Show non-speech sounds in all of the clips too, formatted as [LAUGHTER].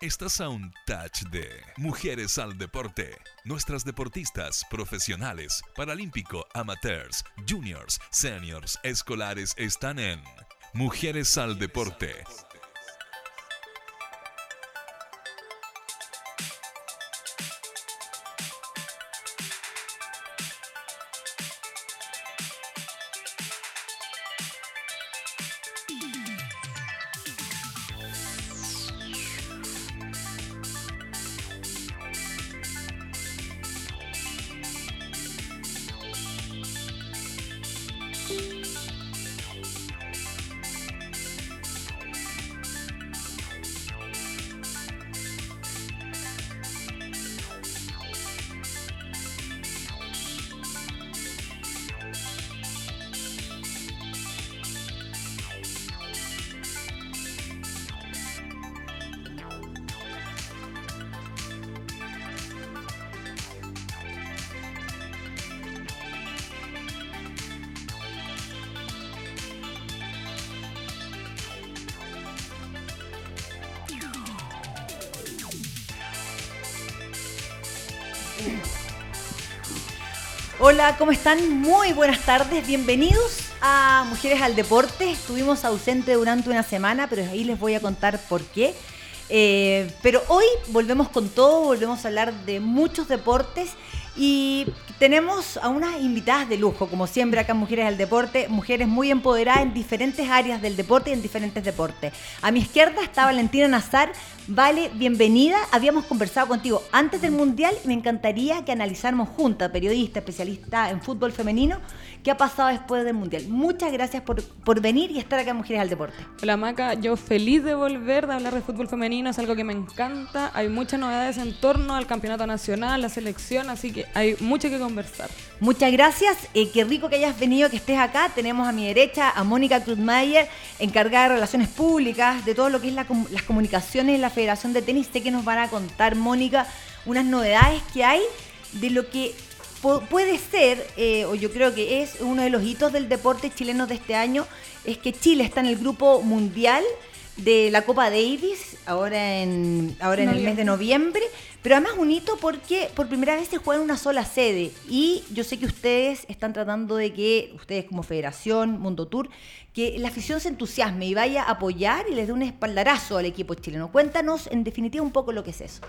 Estás a un touch de Mujeres al Deporte. Nuestras deportistas profesionales, paralímpico, amateurs, juniors, seniors, escolares están en Mujeres al Deporte. Hola, ¿cómo están? Muy buenas tardes, bienvenidos a Mujeres al Deporte. Estuvimos ausentes durante una semana, pero ahí les voy a contar por qué. Eh, pero hoy volvemos con todo, volvemos a hablar de muchos deportes y tenemos a unas invitadas de lujo, como siempre acá en Mujeres al Deporte, mujeres muy empoderadas en diferentes áreas del deporte y en diferentes deportes. A mi izquierda está Valentina Nazar. Vale, bienvenida. Habíamos conversado contigo antes del Mundial y me encantaría que analizáramos juntas, periodista, especialista en fútbol femenino, qué ha pasado después del Mundial. Muchas gracias por, por venir y estar acá en Mujeres al Deporte. Hola Maca, yo feliz de volver, de hablar de fútbol femenino, es algo que me encanta. Hay muchas novedades en torno al campeonato nacional, la selección, así que hay mucho que conversar. Muchas gracias, eh, qué rico que hayas venido, que estés acá. Tenemos a mi derecha a Mónica Cruzmayer, encargada de Relaciones Públicas, de todo lo que es la, las comunicaciones en la Federación de Tenis. Sé que nos van a contar, Mónica, unas novedades que hay de lo que puede ser, eh, o yo creo que es uno de los hitos del deporte chileno de este año, es que Chile está en el grupo mundial de la Copa Davis, ahora en, ahora en el mes de noviembre, pero además un hito porque por primera vez se juega en una sola sede y yo sé que ustedes están tratando de que, ustedes como federación, Mundo Tour, que la afición se entusiasme y vaya a apoyar y les dé un espaldarazo al equipo chileno. Cuéntanos en definitiva un poco lo que es eso.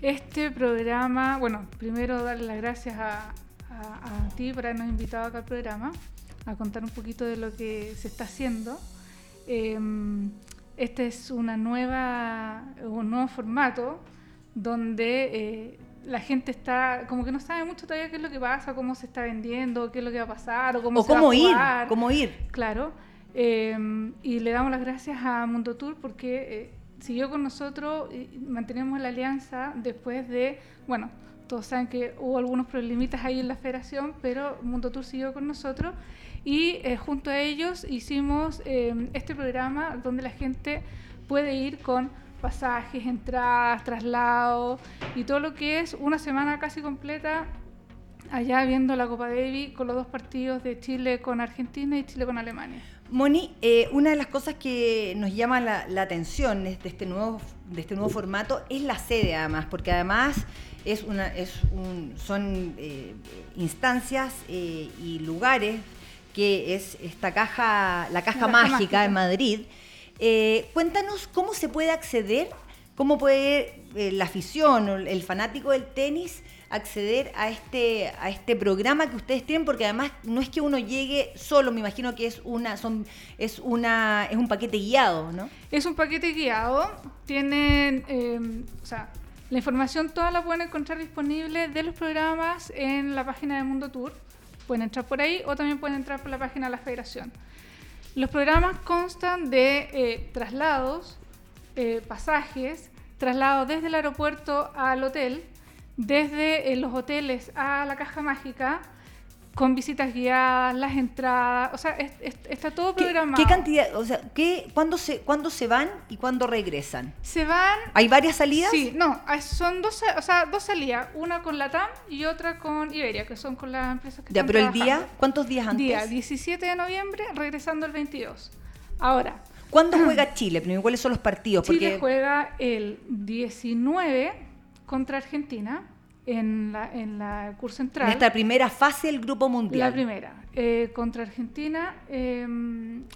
Este programa, bueno, primero darle las gracias a, ti por habernos invitado acá al programa, a contar un poquito de lo que se está haciendo. Em, este es una nueva, un nuevo formato donde eh, la gente está como que no sabe mucho todavía qué es lo que pasa, cómo se está vendiendo, qué es lo que va a pasar o cómo, se cómo va a ir, jugar. cómo ir. Claro. Em, y le damos las gracias a Mundo Tour porque eh, siguió con nosotros y mantenemos la alianza después de, bueno, todos saben que hubo algunos problemitas ahí en la federación, pero Mundo Tour siguió con nosotros y eh, junto a ellos hicimos em, este programa donde la gente puede ir con pasajes, entradas, traslados y todo lo que es una semana casi completa allá viendo la Copa Davis con los dos partidos de Chile con Argentina y Chile con Alemania. Moni, eh, una de las cosas que nos llama la, atención de este, nuevo, de este nuevo formato es la sede además, porque además es una, es un, son eh, instancias eh, y lugares que es esta caja, la caja, mágica, en Madrid. Eh, cuéntanos cómo se puede acceder, cómo puede eh, la afición o el fanático del tenis acceder a este, a este programa que ustedes tienen, porque además no es que uno llegue solo, me imagino que es una, son, es una, es un paquete guiado, ¿no? Es un paquete guiado, tienen, eh, o sea, la información toda la pueden encontrar disponible de los programas en la página de Mundo Tour Pueden entrar por ahí o también pueden entrar por la página de la federación. Los programas constan de eh, traslados, eh, pasajes, traslados desde el aeropuerto al hotel, desde eh, los hoteles a la caja mágica, con visitas guiadas, las entradas, o sea, está todo programado. ¿Qué, cantidad, o sea, qué, cuándo, se, cuándo se van y cuándo regresan? Se van... ¿Hay varias salidas? Sí, no, son dos, o sea, dos salidas, una con la TAM y otra con Iberia, que son con las empresas que Ya, pero el día, ¿cuántos días antes? Día 17 de noviembre, regresando el 22. Ahora, ¿Cuándo [CLEARS THROAT] juega Chile? Primero, ¿cuáles son los partidos? Chile Porque juega el 19 contra Argentina en la, en la curso central. en esta primera fase del Grupo Mundial. La primera, eh, contra Argentina eh,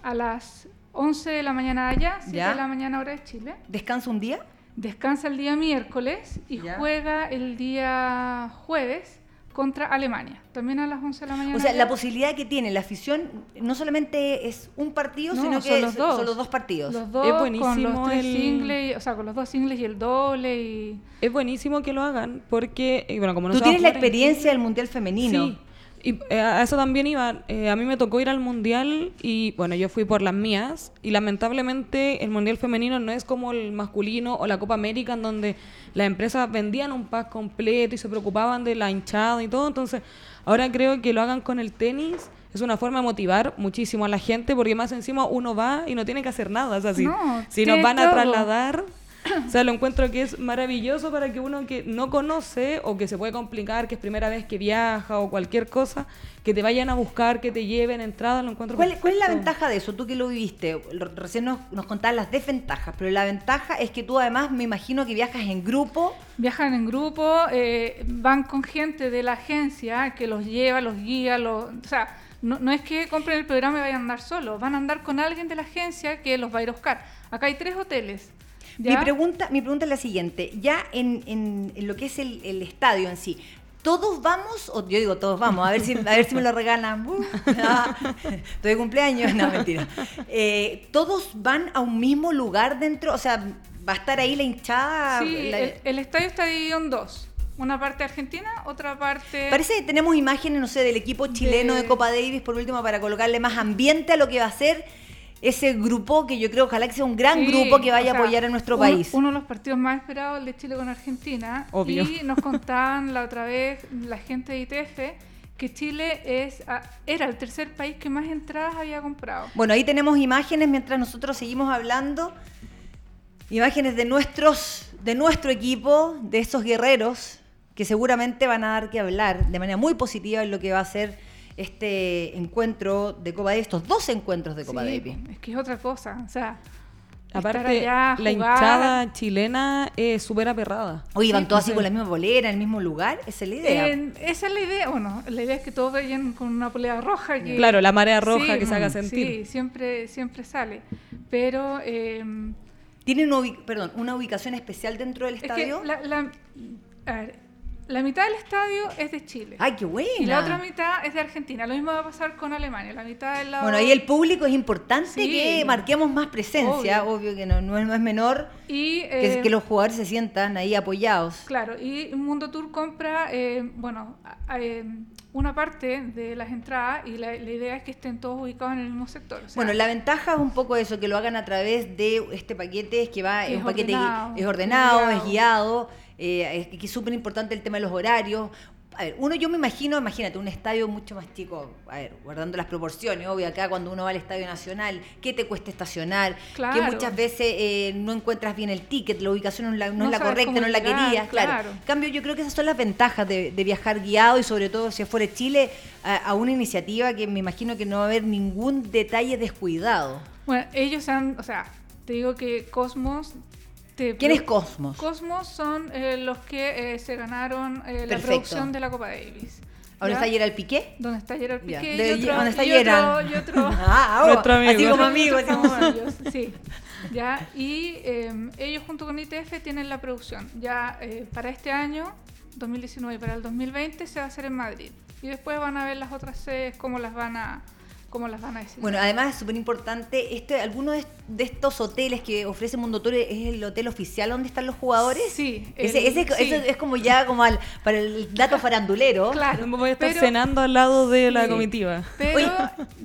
a las 11 de la mañana allá, 7 Ya. de la mañana hora de Chile. ¿Descansa un día? Descansa el día miércoles y Ya. juega el día jueves contra Alemania, también a las 11 de la mañana. O sea, la posibilidad que tiene la afición no solamente es un partido, No, sino son que los dos. son los dos partidos. Los dos Es con buenísimo los tres el- singles, o sea, con los dos singles y el doble y... Es buenísimo que lo hagan porque, eh, bueno, como no Tú tienes la jugar en experiencia del Mundial Femenino. Sí, y eh, a eso también iba. Eh, a mí me tocó ir al mundial y bueno, yo fui por las mías y lamentablemente el mundial femenino no es como el masculino o la Copa América en donde las empresas vendían un pack completo y se preocupaban de la hinchada y todo. Entonces, ahora creo que lo hagan con el tenis. Es una forma de motivar muchísimo a la gente porque más encima uno va y no tiene que hacer nada. O sea, si, No, si tiene nos van a trasladar, o sea, lo encuentro que es maravilloso para que uno que no conoce o que se puede complicar, que es primera vez que viaja o cualquier cosa, que te vayan a buscar, que te lleven entrada, lo encuentro ¿Cuál, cuál es la ventaja de eso? Tú que lo viviste, recién nos, nos contabas las desventajas, pero la ventaja es que tú además me imagino que viajas en grupo. Viajan en grupo, eh, van con gente de la agencia que los lleva, los guía, los, o sea, no, no es que compren el programa y vayan a andar solos, van a andar con alguien de la agencia que los va a ir a buscar. Acá hay tres hoteles. Mi pregunta, mi pregunta es la siguiente, ya en, en- en lo que es el, el estadio en sí, ¿todos vamos? O yo digo todos vamos, a ver si, a ver si me lo regalan. Uh, ah, [LAUGHS] estoy de cumpleaños, no, mentira. Eh, ¿Todos van a un mismo lugar dentro? O sea, ¿va a estar ahí la hinchada? Sí, La- el, el estadio está dividido en dos. Una parte argentina, otra parte... Parece que tenemos imágenes, no sé, del equipo chileno de, De- Copa Davis, por último, para colocarle más ambiente a lo que va a ser ese grupo, que yo creo ojalá que sea un gran Sí, grupo que vaya o sea, a apoyar a nuestro uno- país. Uno de los partidos más esperados, el de Chile con Argentina. Obvio. Y nos [LAUGHS] contaban la otra vez la gente de ITF que Chile es era el tercer país que más entradas había comprado. Bueno, ahí tenemos imágenes mientras nosotros seguimos hablando. Imágenes de nuestros, de nuestro equipo, de esos guerreros que seguramente van a dar que hablar de manera muy positiva en lo que va a ser este encuentro de Copa Davis, estos dos encuentros de Copa Sí, Davis. es que es otra cosa. O sea, Aparte, allá, la jugar- hinchada chilena es súper aperrada. Oye, van Sí, todos así sí. con la misma bolera, en el mismo lugar, esa es la idea. Esa es la idea. Bueno, la idea es que todos vayan con una polea roja. Que, Claro, la marea roja Sí, que se haga mm, sentir. Sí, siempre, siempre sale. Pero eh, ¿Tienen una, perdón, una ubicación especial dentro del es que estadio? la, la- a ver, la mitad del estadio es de Chile. ¡Ay, qué buena! Y la otra mitad es de Argentina. Lo mismo va a pasar con Alemania. La mitad del lado. Bueno, ahí el público es importante Sí. que marquemos más presencia, obvio, que no, no es, no es menor Y, que, eh, que los jugadores se sientan ahí apoyados. Claro, y Mundo Tour compra, eh, bueno, eh, una parte de las entradas y la, la idea es que estén todos ubicados en el mismo sector. o sea, Bueno, la ventaja es un poco eso, que lo hagan a través de este paquete, que va, es, Es un paquete ordenado, es ordenado, guiado. es guiado, eh, es, que es súper importante el tema de los horarios. A ver, uno yo me imagino, imagínate, un estadio mucho más chico, a ver, guardando las proporciones, obvio, acá cuando uno va al Estadio Nacional, ¿qué te cuesta estacionar? Que Claro. muchas veces eh, no encuentras bien el ticket, la ubicación no es la, no No es la sabes correcta, no es la querías, claro. claro. En cambio, yo creo que esas son las ventajas de, de viajar guiado y sobre todo si fuera Chile a, a una iniciativa que me imagino que no va a haber ningún detalle descuidado. Bueno, ellos han, o sea, te digo que Cosmos... te ¿Quién es Cosmos? Cosmos son eh, los que eh, se ganaron eh, la producción de la Copa Davis. ¿Ahora ¿Ya? está Gerald Piqué? ¿Dónde está Gerard. Piqué? De- y otro, ¿Dónde está y otro- Gerard? y otro- [LAUGHS] Ah, oh, Nuestro amigo. Así como Otros amigos. así como- famosillos, sí. Ya, y eh, ellos junto con ITF tienen la producción. Ya eh, para este año, 2019 y para el 2020 se va a hacer en Madrid. Y después van a ver las otras sedes cómo las van a cómo las van a decir. Bueno, además es súper importante, este, alguno de, de estos hoteles que ofrece Mundo Tour es el hotel oficial donde están los jugadores. Sí, Ese, el- ese es- sí. eso es como ya como al, para el dato farandulero. Claro, Voy a estar pero- cenando al lado de la Sí. comitiva. Pero Oye,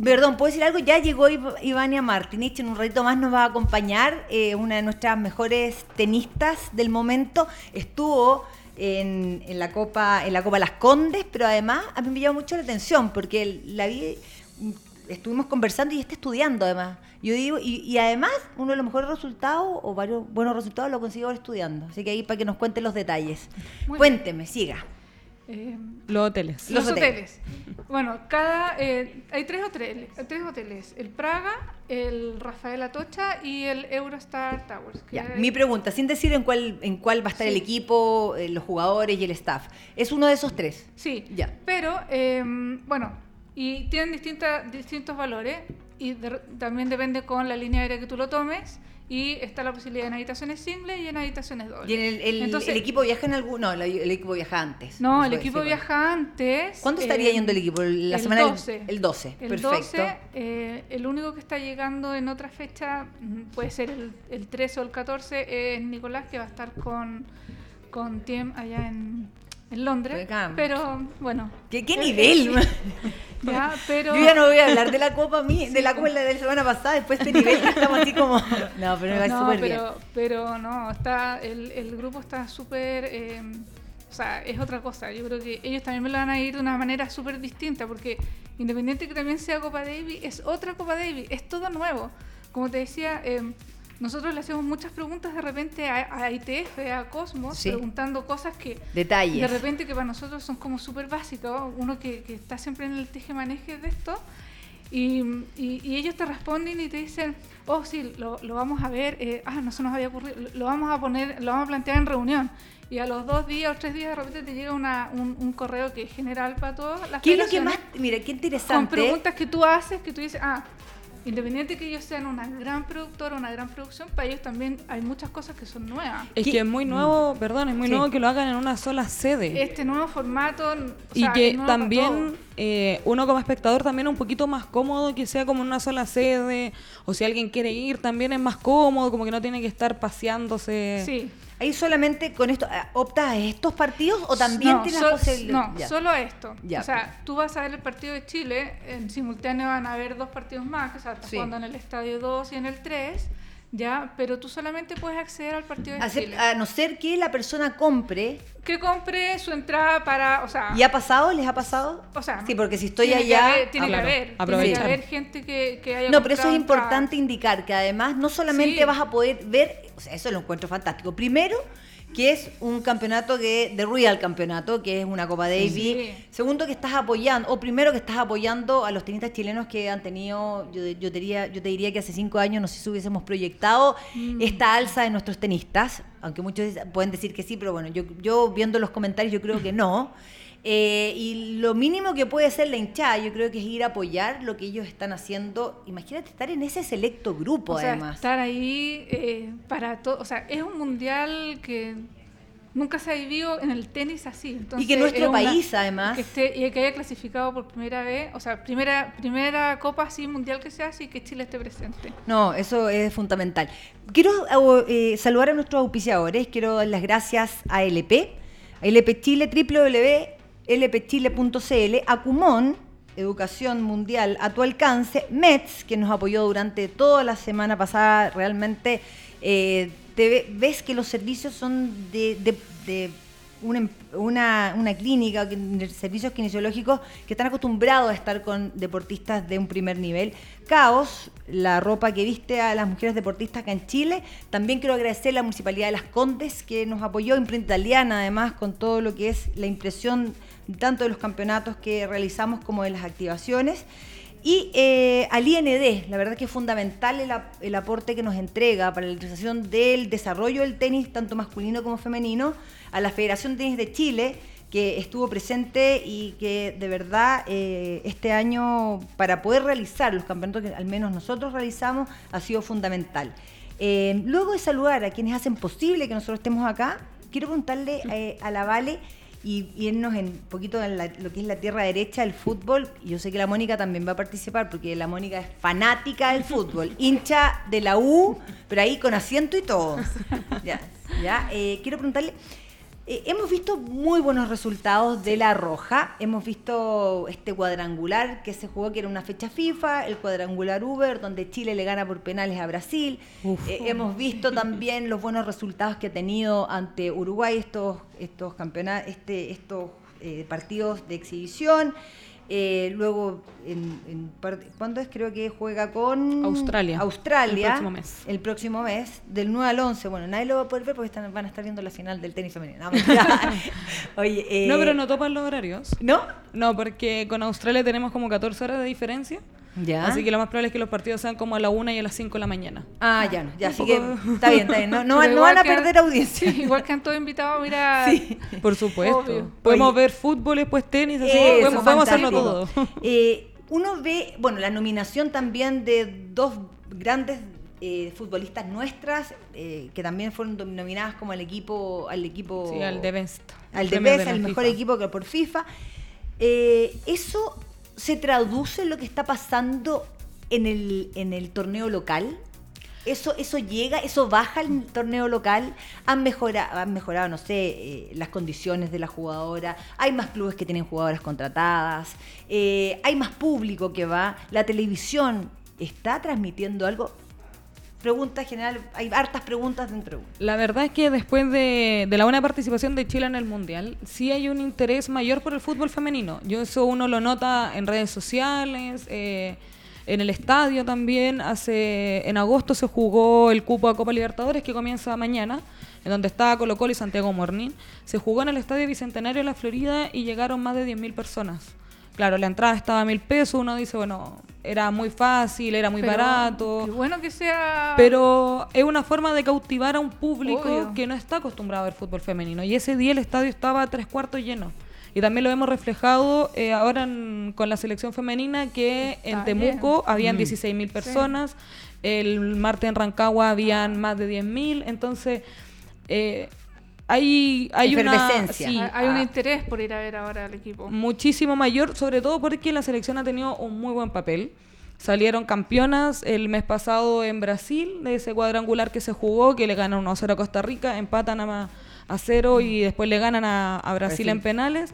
perdón, ¿puedo decir algo? Ya llegó Iv- Ivania Martinich, en un ratito más nos va a acompañar, eh, una de nuestras mejores tenistas del momento. Estuvo en, en la Copa en la Copa Las Condes, pero además a mí me llama mucho la atención porque el- la vi, estuvimos conversando y está estudiando además. Yo digo, y, y además uno de los mejores resultados o varios buenos resultados lo consiguió ahora estudiando. Así que ahí para que nos cuente los detalles. Muy Cuénteme, siga. eh, Los hoteles. los, Los hoteles. hoteles. Bueno, cada eh, hay tres hoteles, tres hoteles, el Praga, el Rafael Atocha y el Eurostar Towers. que Ya, hay- mi pregunta, sin decir en cuál, en cuál va a estar el equipo, eh, los jugadores y el staff, ¿es uno de esos tres? Sí, Ya. pero eh, bueno, y tienen distintas, distintos valores y de- también depende con la línea aérea que tú lo tomes y está la posibilidad en habitaciones singles y en habitaciones dobles. ¿Y en el, el- Entonces, el equipo viaja en algún...? No, el, el equipo viaja antes. No, el equipo bueno. viaja antes. ¿Cuándo estaría eh, yendo el equipo? La el semana del- 12. El 12, El perfecto. 12, eh, el único que está llegando en otra fecha mm, puede ser el, el 13 o el 14 es Nicolás, que va a estar con, con Tiem allá en, en Londres. Acá. Pero bueno. ¿Qué, qué eh, nivel? [LAUGHS] Ya, pero. Yo ya no voy a hablar de la Copa mí, de la Copa de la semana pasada, después de este nivel que estamos así como... [LAUGHS] No, pero me va no, súper bien. pero no, está, el, el grupo está súper, eh, o sea, es otra cosa. Yo creo que ellos también me lo van a ir de una manera súper distinta, porque independiente que también sea Copa Davis, es otra Copa Davis, es todo nuevo. Como te decía, eh, nosotros le hacemos muchas preguntas de repente a, a ITF, a Cosmos, Sí. preguntando cosas que Detalles. de repente que para nosotros son como súper básicos, uno que, que está siempre en el teje-maneje de esto, y, y- y ellos te responden y te dicen, oh sí, lo, lo vamos a ver, eh, ah, no se nos había ocurrido, lo, lo vamos a poner, lo vamos a plantear en reunión. Y a los dos días o tres días de repente te llega una, un, un correo que es general para todas las ¿Qué es lo que más...? Mira, qué Con interesante. preguntas que tú haces, que tú dices, ah, independiente que ellos sean una gran productora, una gran producción, para ellos también hay muchas cosas que son nuevas. Es ¿Qué? que es muy nuevo, perdón, es muy Sí. nuevo que lo hagan en una sola sede. Este nuevo formato... o y sea, que también eh, uno como espectador también es un poquito más cómodo que sea como en una sola sede. O si alguien quiere ir también es más cómodo, como que no tiene que estar paseándose. Sí. ¿Ahí solamente con esto eh, optas a estos partidos o también no, tienes so- posibilidad? No, Ya. solo esto. Ya. O sea, tú vas a ver el partido de Chile, en simultáneo van a haber dos partidos más, que o sea, estás Sí. jugando en el estadio 2 y en el 3, ya, pero tú solamente puedes acceder al partido de Chile. a no ser que la persona compre. Que compre su entrada para, o sea, ¿Y ha pasado? ¿Les ha pasado? o sea, Sí, porque si estoy tiene que allá. haber- tiene Ah, que claro, haber, tiene que haber gente que, que haya No, pero eso es importante indicar que además no solamente Sí. vas a poder ver, o sea, eso lo encuentro fantástico. Primero, que es un campeonato que, de Real Campeonato, que es una Copa Davis. Sí. Segundo, que estás apoyando, o primero que estás apoyando a los tenistas chilenos que han tenido, yo, yo, te, diría, yo te diría que hace cinco años no sé si hubiésemos proyectado Mm. esta alza de nuestros tenistas, aunque muchos pueden decir que sí, pero bueno, yo, yo viendo los comentarios yo creo que no. [LAUGHS] Eh, y lo mínimo que puede ser la hinchada, yo creo que es ir a apoyar lo que ellos están haciendo. Imagínate estar en ese selecto grupo, O sea, además. estar ahí eh, para todo, o sea, es un mundial que nunca se ha vivido en el tenis así. Entonces, y que nuestro una- país, además. que esté y que haya clasificado por primera vez, o sea, primera primera copa así mundial que se hace y que Chile esté presente. No, eso es fundamental. Quiero eh, saludar a nuestros auspiciadores. Quiero dar las gracias a LP, a LP Chile, www.lpchile.cl, a Cumón, Educación Mundial a tu alcance, METS, que nos apoyó durante toda la semana pasada. Realmente eh, te ve- ves que los servicios son de, em- una, una clínica, servicios kinesiológicos que están acostumbrados a estar con deportistas de un primer nivel. Caos, la ropa que viste a las mujeres deportistas acá en Chile. También quiero agradecer a la Municipalidad de Las Condes que nos apoyó, Imprenta Italiana, además, con todo lo que es la impresión tanto de los campeonatos que realizamos como de las activaciones. Y eh, al IND, la verdad que es fundamental el, ap- el aporte que nos entrega para la realización del desarrollo del tenis, tanto masculino como femenino, a la Federación de Tenis de Chile, que estuvo presente y que de verdad eh, este año, para poder realizar los campeonatos que al menos nosotros realizamos, ha sido fundamental. Eh, luego de saludar a quienes hacen posible que nosotros estemos acá, quiero preguntarle a la Vale y irnos en un poquito en la- lo que es la tierra derecha del fútbol. Yo sé que la Mónica también va a participar porque la Mónica es fanática del fútbol, [LAUGHS] hincha de la U, pero ahí con asiento y todo. Ya, ya. Eh, quiero preguntarle. Eh, hemos visto muy buenos resultados de la Roja. Hemos visto este cuadrangular que se jugó, que era una fecha FIFA, el cuadrangular Uber, donde Chile le gana por penales a Brasil. Eh, hemos visto también los buenos resultados que ha tenido ante Uruguay estos, estos campeonatos, este, estos eh, partidos de exhibición. Eh, luego, en, en parte- ¿cuándo es? Creo que juega con Australia. Australia. El próximo mes. El próximo mes, del 9 al 11. Bueno, nadie lo va a poder ver porque están- van a estar viendo la final del tenis femenino. No. [LAUGHS] Oye, eh, No, pero no topan los horarios. ¿No? No, porque con Australia tenemos como 14 horas de diferencia. Ya. Así que lo más probable es que los partidos sean como a la 1 y a las 5 de la mañana. Ah, ya no. Ya, Un así que [LAUGHS] está bien, está bien. No, [LAUGHS] van a perder audiencia. Sí, [LAUGHS] igual que han todos invitados a mirar. Sí. Por supuesto. Obvio. Podemos Oye. ver fútbol y después tenis, así Eso, podemos, podemos hacerlo todo. Eh, uno ve, bueno, la nominación también de dos grandes eh, futbolistas nuestras eh, que también fueron nominadas como al equipo, al equipo, Sí, al de Best. al de Best, al mejor FIFA. equipo que por FIFA. Eh, eso se traduce lo que está pasando en el, en el torneo local. Eso, eso llega, eso baja al torneo local, han mejorado, han mejorado, no sé, eh, las condiciones de la jugadora, hay más clubes que tienen jugadoras contratadas, eh, hay más público que va, la televisión está transmitiendo algo. Pregunta general, hay hartas preguntas dentro. La verdad es que después de, de la buena participación de Chile en el Mundial, sí hay un interés mayor por el fútbol femenino. Yo eso uno lo nota en redes sociales, eh, en el estadio también. Hace En agosto se jugó el cupo a Copa Libertadores que comienza mañana, en donde está Colo Colo y Santiago Morning. Se jugó en el Estadio Bicentenario de la Florida y llegaron más de 10.000 personas. Claro, la entrada estaba a mil pesos, uno dice, bueno, era muy fácil, era muy Pero barato. Qué bueno que sea. Pero es una forma de cautivar a un público Obvio. que no está acostumbrado a ver fútbol femenino. Y ese día el estadio estaba a tres cuartos lleno. Y también lo hemos reflejado eh, ahora en- con la selección femenina que en Temuco Mm. habían 16.000 personas, el martes en Rancagua habían más de 10.000. Entonces, eh, hay, hay una... Sí, hay un ah, interés por ir a ver ahora al equipo. muchísimo mayor, sobre todo porque la selección ha tenido un muy buen papel. Salieron campeonas el mes pasado en Brasil, de ese cuadrangular que se jugó, que le ganan 1 a 0 a Costa Rica, empatan a, a 0 y después le ganan a, a Brasil, Brasil. en penales,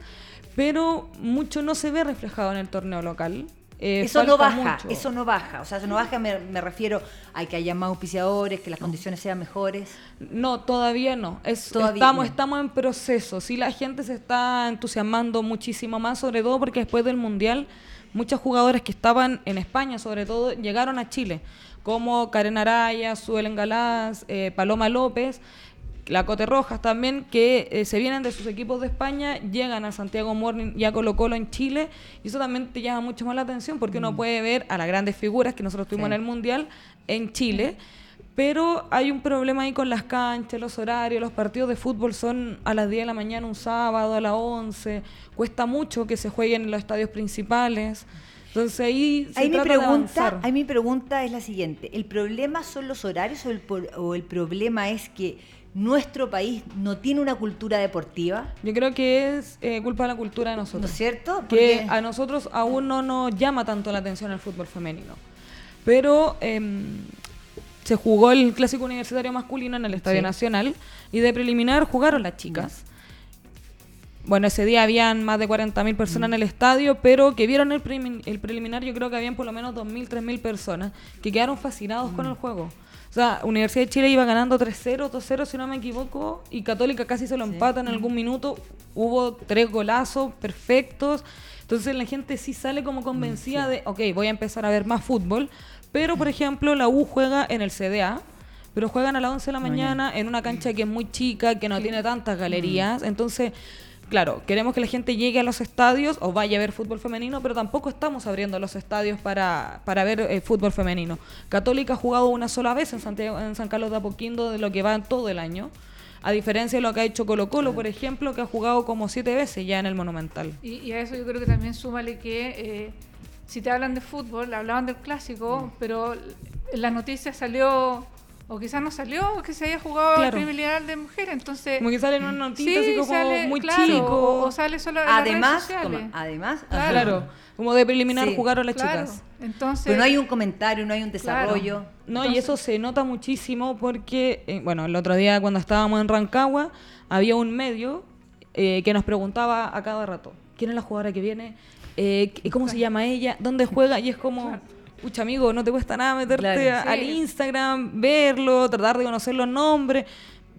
pero mucho no se ve reflejado en el torneo local. Eh, Eso no baja, mucho. eso no baja. O sea, eso no baja, me, me refiero a que haya más auspiciadores, que las condiciones sean mejores. No, todavía no. Es, Todavía estamos, no. estamos en proceso. Sí, la gente se está entusiasmando muchísimo más, sobre todo porque después del Mundial, muchas jugadoras que estaban en España, sobre todo, llegaron a Chile, como Karen Araya, Suelen Galás, eh, Paloma López, la Cote Rojas también, que eh, se vienen de sus equipos de España, llegan a Santiago Morning y a Colo Colo en Chile, y eso también te llama mucho más la atención, porque uno puede ver a las grandes figuras que nosotros tuvimos Sí. en el Mundial en Chile. Pero hay un problema ahí con las canchas, los horarios, los partidos de fútbol son a las 10 de la mañana un sábado, a las 11. Cuesta mucho que se jueguen en los estadios principales. Entonces ahí se Ahí mi, trata de pregunta, ahí mi pregunta es la siguiente. ¿El problema son los horarios o el, o el problema es que nuestro país no tiene una cultura deportiva? Yo creo que es eh, culpa de la cultura de ¿No nosotros. es cierto? que Porque- a nosotros aún no nos llama tanto la atención el fútbol femenino. Pero em, se jugó el clásico universitario masculino en el Estadio Sí. Nacional y de preliminar jugaron las chicas. Bueno, ese día habían más de 40.000 personas Mm. en el estadio, pero que vieron el, el preliminar, yo creo que habían por lo menos 2.000, 3.000 personas que quedaron fascinados Mm. con el juego. O sea, Universidad de Chile iba ganando 3-0, 2-0, si no me equivoco, y Católica casi se lo empata en algún minuto. Hubo tres golazos perfectos. Entonces la gente sí sale como convencida de, ok, voy a empezar a ver más fútbol. Pero, por ejemplo, la U juega en el CDA, pero juegan a las 11 de la mañana en una cancha que es muy chica, que no tiene tantas galerías. Entonces, claro, queremos que la gente llegue a los estadios o vaya a ver fútbol femenino, pero tampoco estamos abriendo los estadios para, para ver eh, fútbol femenino. Católica ha jugado una sola vez en, Santiago, en San Carlos de Apoquindo de lo que va en todo el año. A diferencia de lo que ha hecho Colo Colo, por ejemplo, que ha jugado como siete veces ya en el Monumental. Y, y a eso yo creo que también súmale que eh, si te hablan de fútbol, hablaban del Mm. clásico, pero en la noticia salió, o quizás no salió, que se haya jugado Claro. el primer de mujer. Entonces, Como que sale en una notita sí, así como sale, muy claro, chico. O, o sale solo en las redes además, sociales. toma, además, Claro. como de preliminar Sí, jugaron las Claro. chicas. Entonces, pero no hay un comentario, no hay un Claro. desarrollo. No, y eso se nota muchísimo porque, eh, bueno, el otro día cuando estábamos en Rancagua, había un medio eh, que nos preguntaba a cada rato, ¿quién es la jugadora que viene? Eh, ¿qué- ¿Cómo se llama ella? ¿Dónde juega? Y es como, pucha amigo, no te cuesta nada meterte Claro. a- al Sí. Instagram, verlo, tratar de conocer los nombres.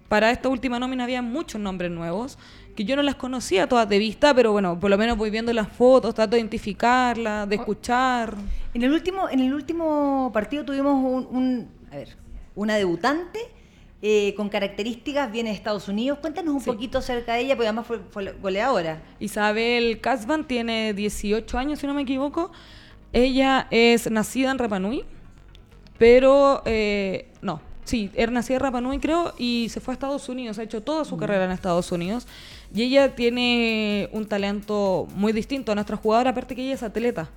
para esta última nómina había muchos nombres nuevos que yo no las conocía todas de vista, pero bueno, por lo menos voy viendo las fotos, trato de identificarlas, de escuchar. En el último, en el último partido tuvimos un, un- a ver, una debutante eh, con características, viene de Estados Unidos. Cuéntanos un Sí. poquito acerca de ella, porque además fue, fue goleadora. Isabel Casban tiene 18 años, si no me equivoco. Ella es nacida en Rapa Nui, pero eh, no, sí, era nacida en Rapa Nui creo y se fue a Estados Unidos, ha hecho toda su carrera en Estados Unidos y ella tiene un talento muy distinto a nuestra jugadora, aparte que ella es atleta.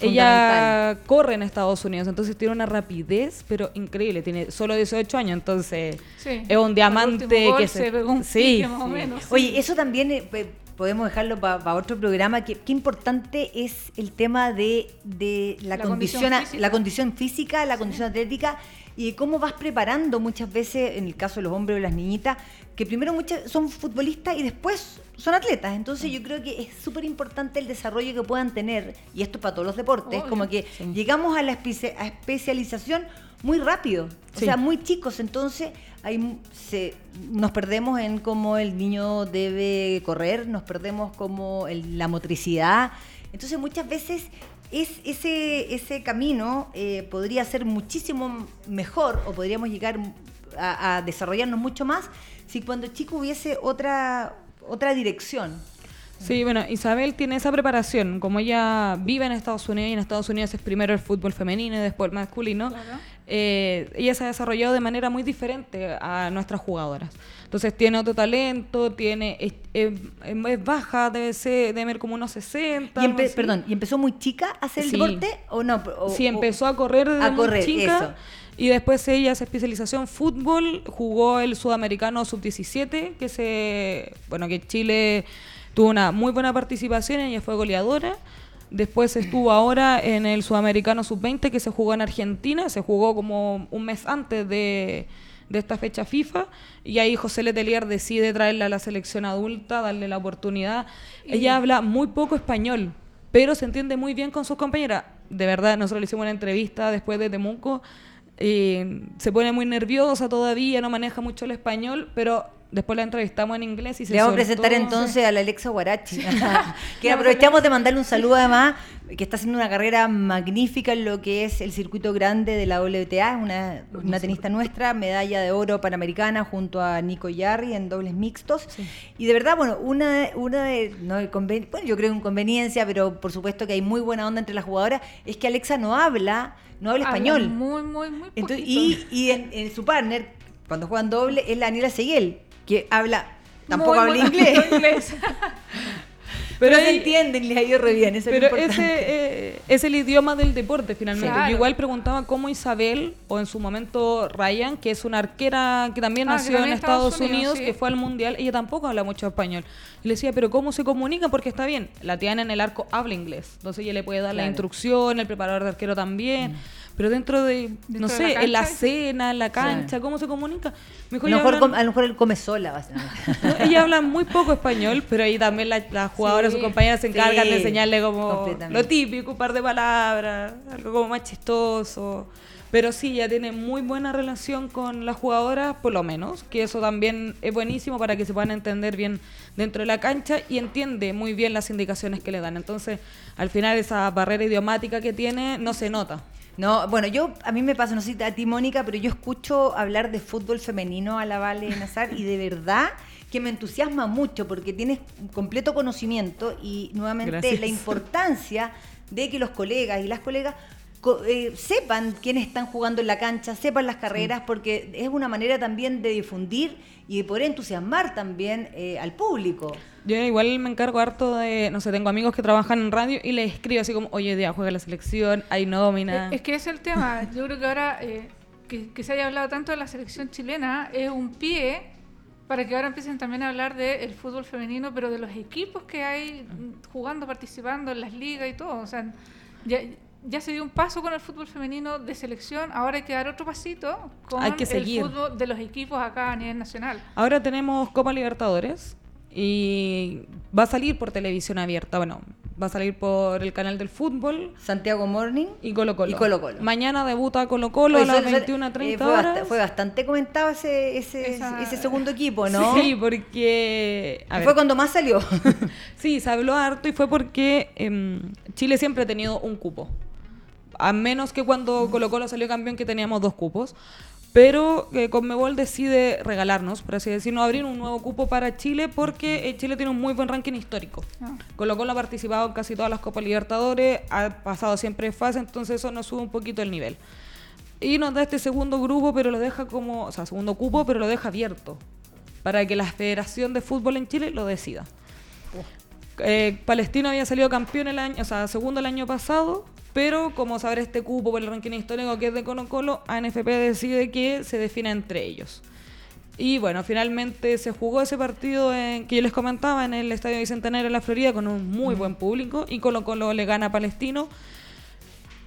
Ella corre en Estados Unidos, entonces tiene una rapidez, pero increíble. Tiene solo 18 años, entonces Sí. es un diamante que se pegó un sí, pique más o sí. menos. Oye, eso también eh, podemos dejarlo para otro programa. que- Qué importante es el tema de, de la, La condición, física. la condición física, la condición atlética y cómo vas preparando muchas veces, en el caso de los hombres o las niñitas, que primero muchas son futbolistas y después son atletas. Entonces yo creo que es súper importante el desarrollo que puedan tener, y esto para todos los deportes, Obvio. como que llegamos a la especialización muy rápido, o sea, muy chicos, entonces hay, se, nos perdemos en cómo el niño debe correr, nos perdemos como el- la motricidad, entonces muchas veces es, ese, ese camino eh, podría ser muchísimo mejor o podríamos llegar a, a desarrollarnos mucho más si cuando chico hubiese otra, otra dirección. Sí, bueno, Isabel tiene esa preparación, como ella vive en Estados Unidos y en Estados Unidos es primero el fútbol femenino y después el masculino, Claro. eh, ella se ha desarrollado de manera muy diferente a nuestras jugadoras. Entonces tiene otro talento, tiene es, es- es baja, debe ser, debe ser como unos 60. Y empe- perdón, ¿y empezó muy chica a hacer el deporte o no? O- sí, o- empezó a correr desde a muy correr, chica. eso. Y después ella se especializó en fútbol, jugó el sudamericano sub-17, que se bueno, que Chile tuvo una muy buena participación, ella fue goleadora. Después estuvo ahora en el sudamericano sub-20 que se jugó en Argentina, se jugó como un mes antes de, de esta fecha FIFA y ahí José Letelier decide traerla a la selección adulta, darle la oportunidad. Ella habla muy poco español, pero se entiende muy bien con sus compañeras. De verdad, nosotros le hicimos una entrevista después de Temuco. eh, se pone muy nerviosa todavía, no maneja mucho el español, pero después la entrevistamos en inglés y se Le vamos a presentar entonces a la Alexa Guarachi, [LAUGHS] [LAUGHS] que aprovechamos de mandarle un saludo además, que está haciendo una carrera magnífica en lo que es el circuito grande de la WTA, una, una tenista nuestra, medalla de oro panamericana junto a Nico Yarri en dobles mixtos. Y de verdad, bueno, una, una de, no, conven- bueno, yo creo inconveniencia, pero por supuesto que hay muy buena onda entre las jugadoras, es que Alexa no habla, no habla Habla español. Muy, muy, muy Entonces, y y en, en su partner, cuando juegan doble, es la Daniela Seguel, que habla, tampoco Muy, habla inglés. [LAUGHS] Pero, Pero se entienden, les ha ido re bien, eso es lo Pero ese eh, es el idioma del deporte finalmente. Claro. Yo igual preguntaba cómo Isabel, o en su momento Ryan, que es una arquera que también Ah, que nació también en Estados Estados, Unidos, Unidos, sí. que fue al Mundial, ella tampoco habla mucho español. Y le decía, pero ¿cómo se comunica? Porque está bien, la Tiana en el arco habla inglés, entonces ella le puede dar la instrucción, el preparador de arquero también. Pero dentro de, Dentro no de sé, la en la cena, en la cancha, ¿cómo se comunica? Me dijo, a, lo "Ella mejor, hablan- com- a lo mejor él come sola, básicamente. [LAUGHS] no, ella habla muy poco español, pero ahí también la- las jugadoras, Sí, sus compañeras se encargan sí, de enseñarle como lo típico, un par de palabras, algo como más chistoso. Pero sí, ella tiene muy buena relación con las jugadoras, por lo menos, que eso también es buenísimo para que se puedan entender bien dentro de la cancha y entiende muy bien las indicaciones que le dan. Entonces, al final esa barrera idiomática que tiene no se nota. No, bueno, yo, a mí me pasa, no sé a ti, Mónica, pero yo escucho hablar de fútbol femenino a la Vale Nazar y de verdad que me entusiasma mucho porque tienes completo conocimiento y nuevamente Gracias. la importancia de que los colegas y las colegas co- eh, sepan quiénes están jugando en la cancha, sepan las carreras, porque es una manera también de difundir y de poder entusiasmar también eh, al público. Yo igual me encargo harto de, no sé, tengo amigos que trabajan en radio y les escribo así como, oye, día juega la selección, hay nómina. Es que ese es el tema. Yo creo que ahora eh, que, que se haya hablado tanto de la selección chilena es un pie para que ahora empiecen también a hablar del fútbol femenino, pero de los equipos que hay jugando, participando en las ligas y todo. O sea, ya, ya se dio un paso con el fútbol femenino de selección, ahora hay que dar otro pasito con Hay que seguir. el fútbol de los equipos acá a nivel nacional. Ahora tenemos Copa Libertadores y va a salir por televisión abierta. Bueno, va a salir por el canal del fútbol. Santiago Morning. Y Colo Colo. Y Colo Colo. Mañana debuta Colo Colo a las eso- eso- 21.30 eh, fue, horas. fue bastante comentado ese, ese, Esa- ese segundo equipo, ¿no? Sí, porque... a Y ver, fue cuando más salió. [LAUGHS] Sí, se habló harto y fue porque em, Chile siempre ha tenido un cupo. A menos que cuando Colo Colo salió campeón que teníamos dos cupos. Pero eh, Conmebol decide regalarnos, por así decirlo, abrir un nuevo cupo para Chile porque eh, Chile tiene un muy buen ranking histórico. Ah. Colo Colo ha participado en casi todas las Copas Libertadores, ha pasado siempre fase, entonces eso nos sube un poquito el nivel. Y nos da este segundo grupo, pero lo deja como, o sea, segundo cupo, pero lo deja abierto para que la Federación de Fútbol en Chile lo decida. Eh, Palestino había salido campeón el año, o sea, segundo el año pasado, pero como saber este cupo por el ranking histórico que es de Colo Colo, ANFP decide que se define entre ellos. Y bueno, finalmente se jugó ese partido en- que yo les comentaba en el Estadio Bicentenario de la Florida con un muy buen público y Colo Colo le gana a Palestino.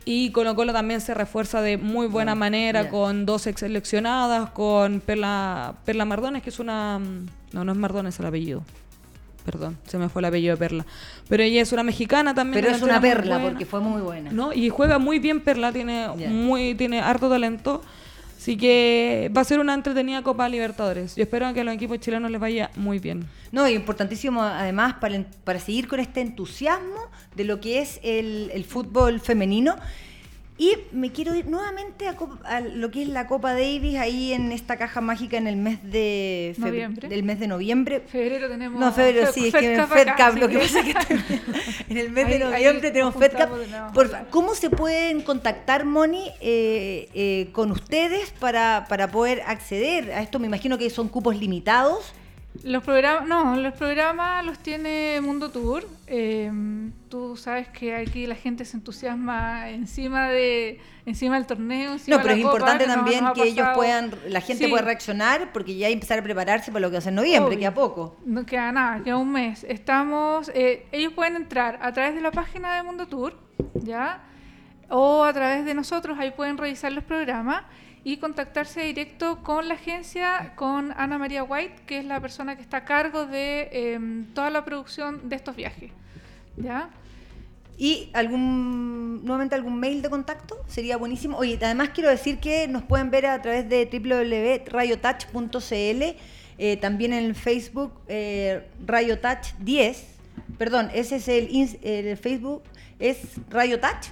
Y Colo Colo también se refuerza de muy buena manera ya. con dos ex seleccionadas, con Perla, Perla Mardones, que es una... mm, No, no es Mardones el apellido. Perdón, se me fue el apellido de Perla. Pero ella es una mexicana también. Pero es una perla porque fue muy buena. ¿no? Y juega muy bien Perla, tiene muy tiene harto talento. Así que va a ser una entretenida Copa Libertadores. Yo espero que a los equipos chilenos les vaya muy bien. No, y importantísimo además para, para seguir con este entusiasmo de lo que es el, el fútbol femenino. Y me quiero ir nuevamente a, a lo que es la Copa Davis, ahí en esta caja mágica en el mes de Noviembre. del mes de noviembre. Febrero tenemos. No, febrero Fe- sí, es que Fed en Cup Fed acá, Cup, lo que pasa es que en el mes de Ahí- noviembre tenemos nos Fed Cup. juntamos de nuevo. Por ¿Cómo se pueden contactar, Moni, eh, eh, con ustedes para, para poder acceder a esto? Me imagino que son cupos limitados. Los programas, no, los programas los tiene Mundo Tour. Eh, tú sabes que aquí la gente se entusiasma encima de encima del torneo. encima No, pero de es copa, importante que también que ellos puedan, la gente Sí. pueda reaccionar porque ya empezar a prepararse para lo que ser en noviembre, que a poco. No queda nada, queda un mes. Estamos, eh, ellos pueden entrar a través de la página de Mundo Tour, ¿ya? O a través de nosotros, ahí pueden revisar los programas y contactarse directo con la agencia, con Ana María White, que es la persona que está a cargo de em, toda la producción de estos viajes, ¿ya? Y algún, nuevamente algún mail de contacto, sería buenísimo. Oye, además quiero decir que nos pueden ver a través de www.rayotouch.cl, eh, también en el Facebook eh, Rayotouch 10, perdón, ese es el, el Facebook, es Rayotouch.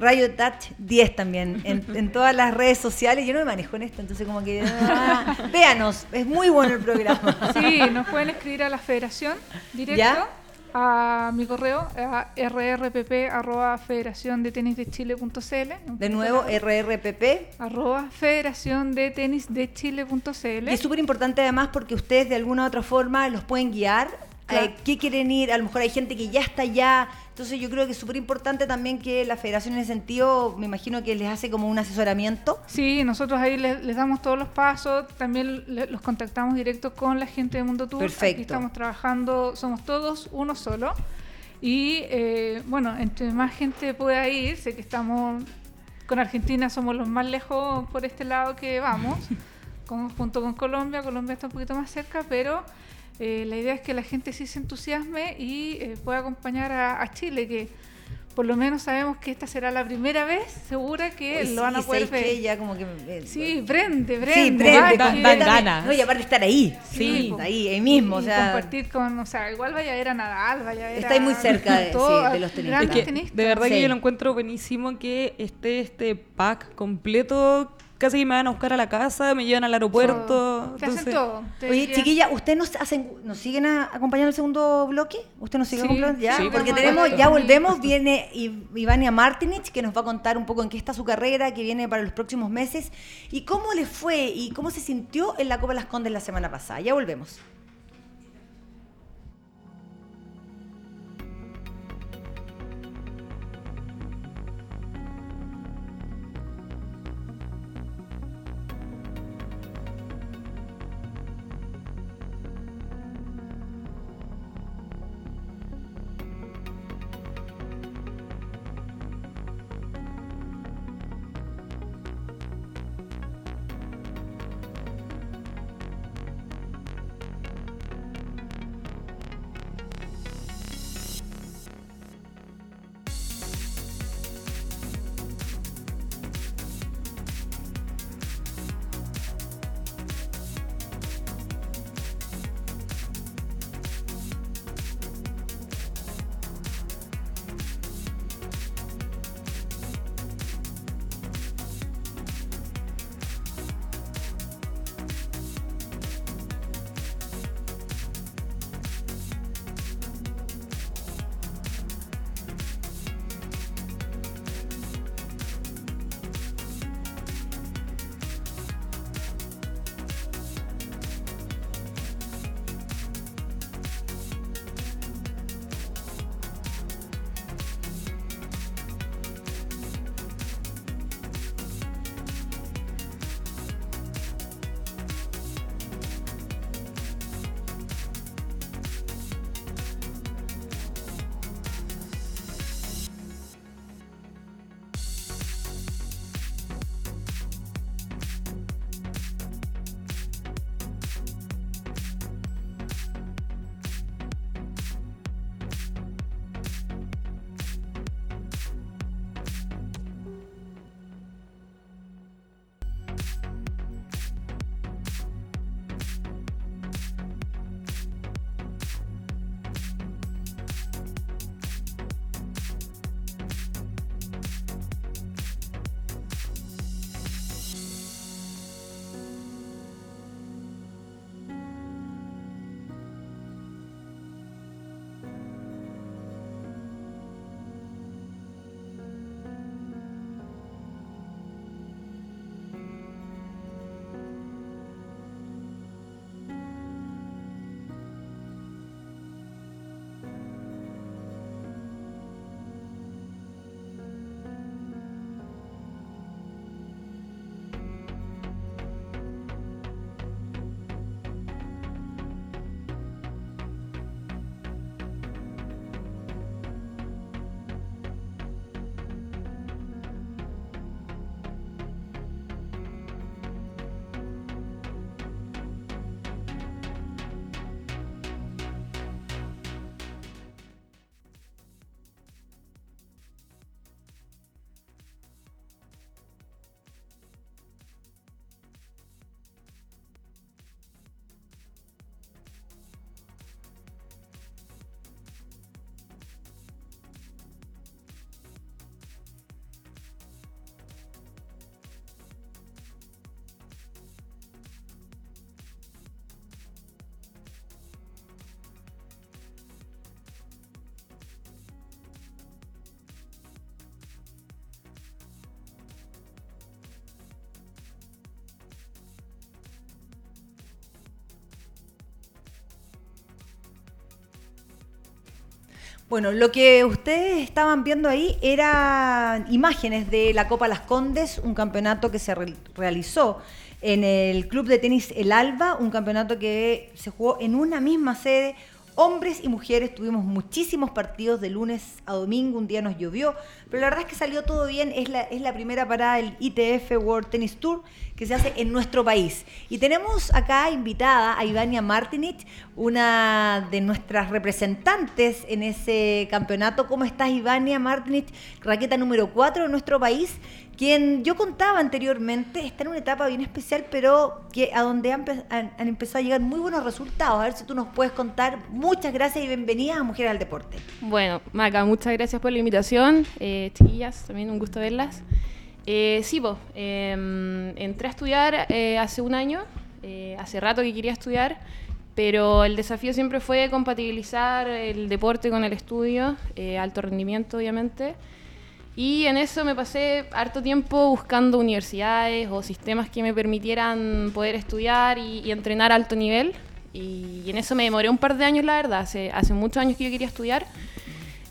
Rayo Touch 10 también, en, en todas las redes sociales. Yo no me manejo en esto, entonces como que... ah, véanos, es muy bueno el programa. Sí, nos pueden escribir a la federación directo. ¿Ya? A mi correo, a rrpp arroba federación de tenis de chile.cl. De nuevo, RRPP. arroba federación de tenis de chile.cl. Y es súper importante además porque ustedes de alguna u otra forma los pueden guiar. Claro. eh, ¿Qué quieren ir? A lo mejor hay gente que ya está allá. Entonces yo creo que es súper importante también que la federación en ese sentido, me imagino que les hace como un asesoramiento. Sí, nosotros ahí les, les damos todos los pasos, también le- los contactamos directo con la gente de Mundo Tour. Perfecto. Aquí estamos trabajando, somos todos uno solo. Y eh, bueno, entre más gente pueda ir, sé que estamos con Argentina, somos los más lejos por este lado que vamos, [LAUGHS] con- junto con Colombia. Colombia está un poquito más cerca, pero eh, la idea es que la gente sí se entusiasme y eh, pueda acompañar a, a Chile, que por lo menos sabemos que esta será la primera vez segura que Uy, lo van a poder ver. Ya como que... eh, Sí, prende, prende. Sí, prende, dan- dan ganas. No, y aparte estar ahí. Sí. Ahí, ahí mismo. y, o sea, compartir con, o sea, igual vaya a ver a Nadal, vaya a ver Está ahí a- muy cerca de- todo, sí, de los tenistas. Es grandes que, tenistas. de verdad Sí. que yo lo encuentro buenísimo que esté este pack completo. Casi me van a buscar a la casa, me llevan al aeropuerto. Te hacen todo. te Oye, chiquilla, ¿ustedes nos hacen, nos siguen a- acompañando el segundo bloque? ¿Usted nos sigue Sí, acompañando? Ya, sí, porque por tenemos, ya volvemos, viene Ivania Martinich, que nos va a contar un poco en qué está su carrera, que viene para los próximos meses, y cómo le fue y cómo se sintió en la Copa Las Condes la semana pasada. Ya volvemos. Bueno, lo que ustedes estaban viendo ahí eran imágenes de la Copa Las Condes, un campeonato que se re- realizó en el Club de Tenis El Alba, un campeonato que se jugó en una misma sede. Hombres y mujeres tuvimos muchísimos partidos de lunes a domingo, un día nos llovió, pero la verdad es que salió todo bien, es la, es la primera parada del ITF World Tennis Tour que se hace en nuestro país. Y tenemos acá invitada a Ivania Martinich, una de nuestras representantes en ese campeonato. ¿Cómo estás, Ivania Martinich, raqueta número 4 de nuestro país? Quien yo contaba anteriormente está en una etapa bien especial, pero que a donde han, han- han empezado a llegar muy buenos resultados. A ver si tú nos puedes contar. Muchas gracias y bienvenidas a Mujeres al Deporte. Bueno, Maca, muchas gracias por la invitación. Eh, chiquillas, también un gusto verlas. Eh, sí, po, eh, entré a estudiar eh, hace un año, eh, hace rato que quería estudiar, pero el desafío siempre fue compatibilizar el deporte con el estudio, eh, alto rendimiento obviamente. Y en eso me pasé harto tiempo buscando universidades o sistemas que me permitieran poder estudiar y, y entrenar a alto nivel. Y, en eso me demoré un par de años, la verdad. Hace, hace muchos años que yo quería estudiar.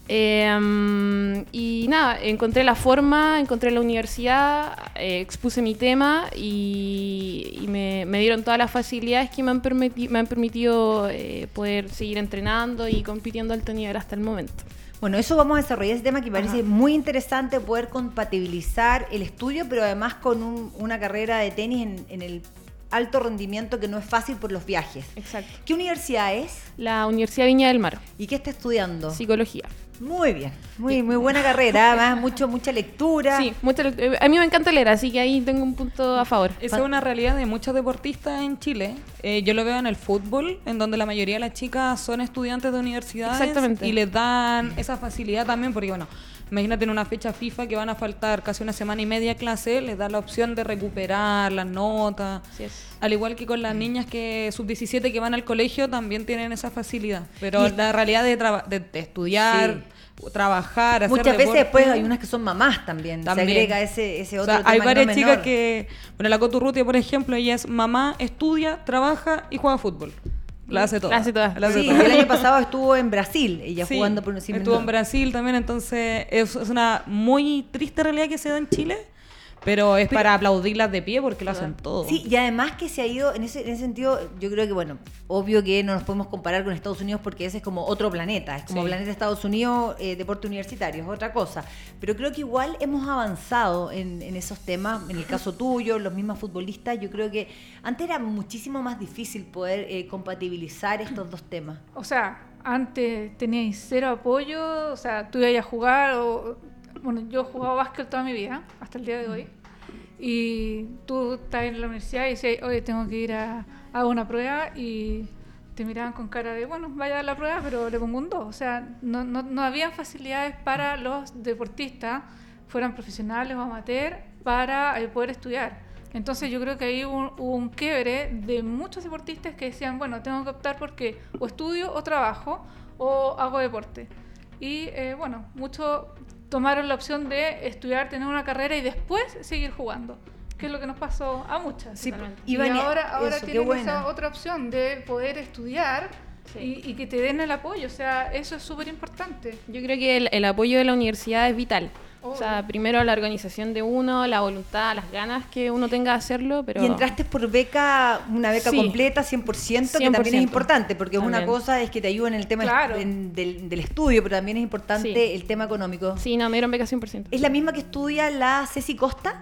Eh, y nada, encontré la forma, encontré la universidad, eh, expuse mi tema y, y me, me dieron todas las facilidades que me han, permiti- me han permitido eh, poder seguir entrenando y compitiendo a alto nivel hasta el momento. Bueno, eso vamos a desarrollar ese tema que parece muy interesante, poder compatibilizar el estudio, pero además con un- una carrera de tenis en, en el alto rendimiento que no es fácil por los viajes. Exacto. ¿Qué universidad es La Universidad Viña del Mar, y qué está estudiando? psicología. Muy bien, muy, muy buena carrera, [LAUGHS] además mucho, mucha lectura. Sí, mucha eh, a mí me encanta leer, así que ahí tengo un punto a favor. Esa es una realidad de muchos deportistas en Chile. Eh, yo lo veo en el fútbol, en donde la mayoría de las chicas son estudiantes de universidades Exactamente. y les dan esa facilidad también, porque bueno, imagínate en una fecha FIFA que van a faltar casi una semana y media clase, les da la opción de recuperar las notas. Al igual que con las niñas que sub-17 que van al colegio también tienen esa facilidad. Pero Y- la realidad de, de- de estudiar, trabajar, hacer Muchas veces deporte- después hay unas que son mamás también. También. Se agrega ese, ese O otro sea, hay tema varias no chicas menor. que, bueno, la Coturrutia, por ejemplo, ella es mamá, estudia, trabaja y juega fútbol. La hace toda. La hace toda. La hace Sí, toda. el año pasado estuvo en Brasil, ella Sí, jugando por un Estuvo en Brasil también, entonces es, es una muy triste realidad que se da en Chile, pero es para aplaudirlas de pie porque lo hacen todo. Sí, y además que se ha ido, en ese, en ese sentido, yo creo que, bueno, obvio que no nos podemos comparar con Estados Unidos porque ese es como otro planeta, es como Sí. planeta Estados Unidos, eh, deporte universitario, es otra cosa. Pero creo que igual hemos avanzado en, en esos temas, en el caso tuyo, los mismos futbolistas, yo creo que antes era muchísimo más difícil poder eh, compatibilizar estos dos temas. O sea, antes teníais cero apoyo, o sea, tú ibas a jugar, o, bueno, yo he jugado básquet toda mi vida, hasta el día de hoy, y tú estás en la universidad y decías, oye, tengo que ir a, a una prueba, y te miraban con cara de, bueno, vaya a la prueba, pero le pongo un 2. O sea, no, no, no había facilidades para los deportistas, fueran profesionales o amateur, para eh, poder estudiar. Entonces yo creo que ahí hubo, hubo un quiebre de muchos deportistas que decían, bueno, tengo que optar porque o estudio o trabajo o hago deporte. Y eh, bueno, muchos tomaron la opción de estudiar, tener una carrera y después seguir jugando, que es lo que nos pasó a muchas. Sí, y ahora, ahora eso, tienen esa otra opción de poder estudiar Sí. y, y que te den el apoyo. O sea, eso es súper importante. Yo creo que el, el apoyo de la universidad es vital. O sea, primero la organización de uno, la voluntad, las ganas que uno tenga de hacerlo, pero... Y entraste por beca, una beca Sí. completa, 100%, que también es 100%. importante, porque una También. cosa es que te ayuden en el tema Claro. en- del, del estudio, pero también es importante Sí. el tema económico. Sí, no, me dieron beca 100%. ¿Es la misma que estudia la Ceci Costa?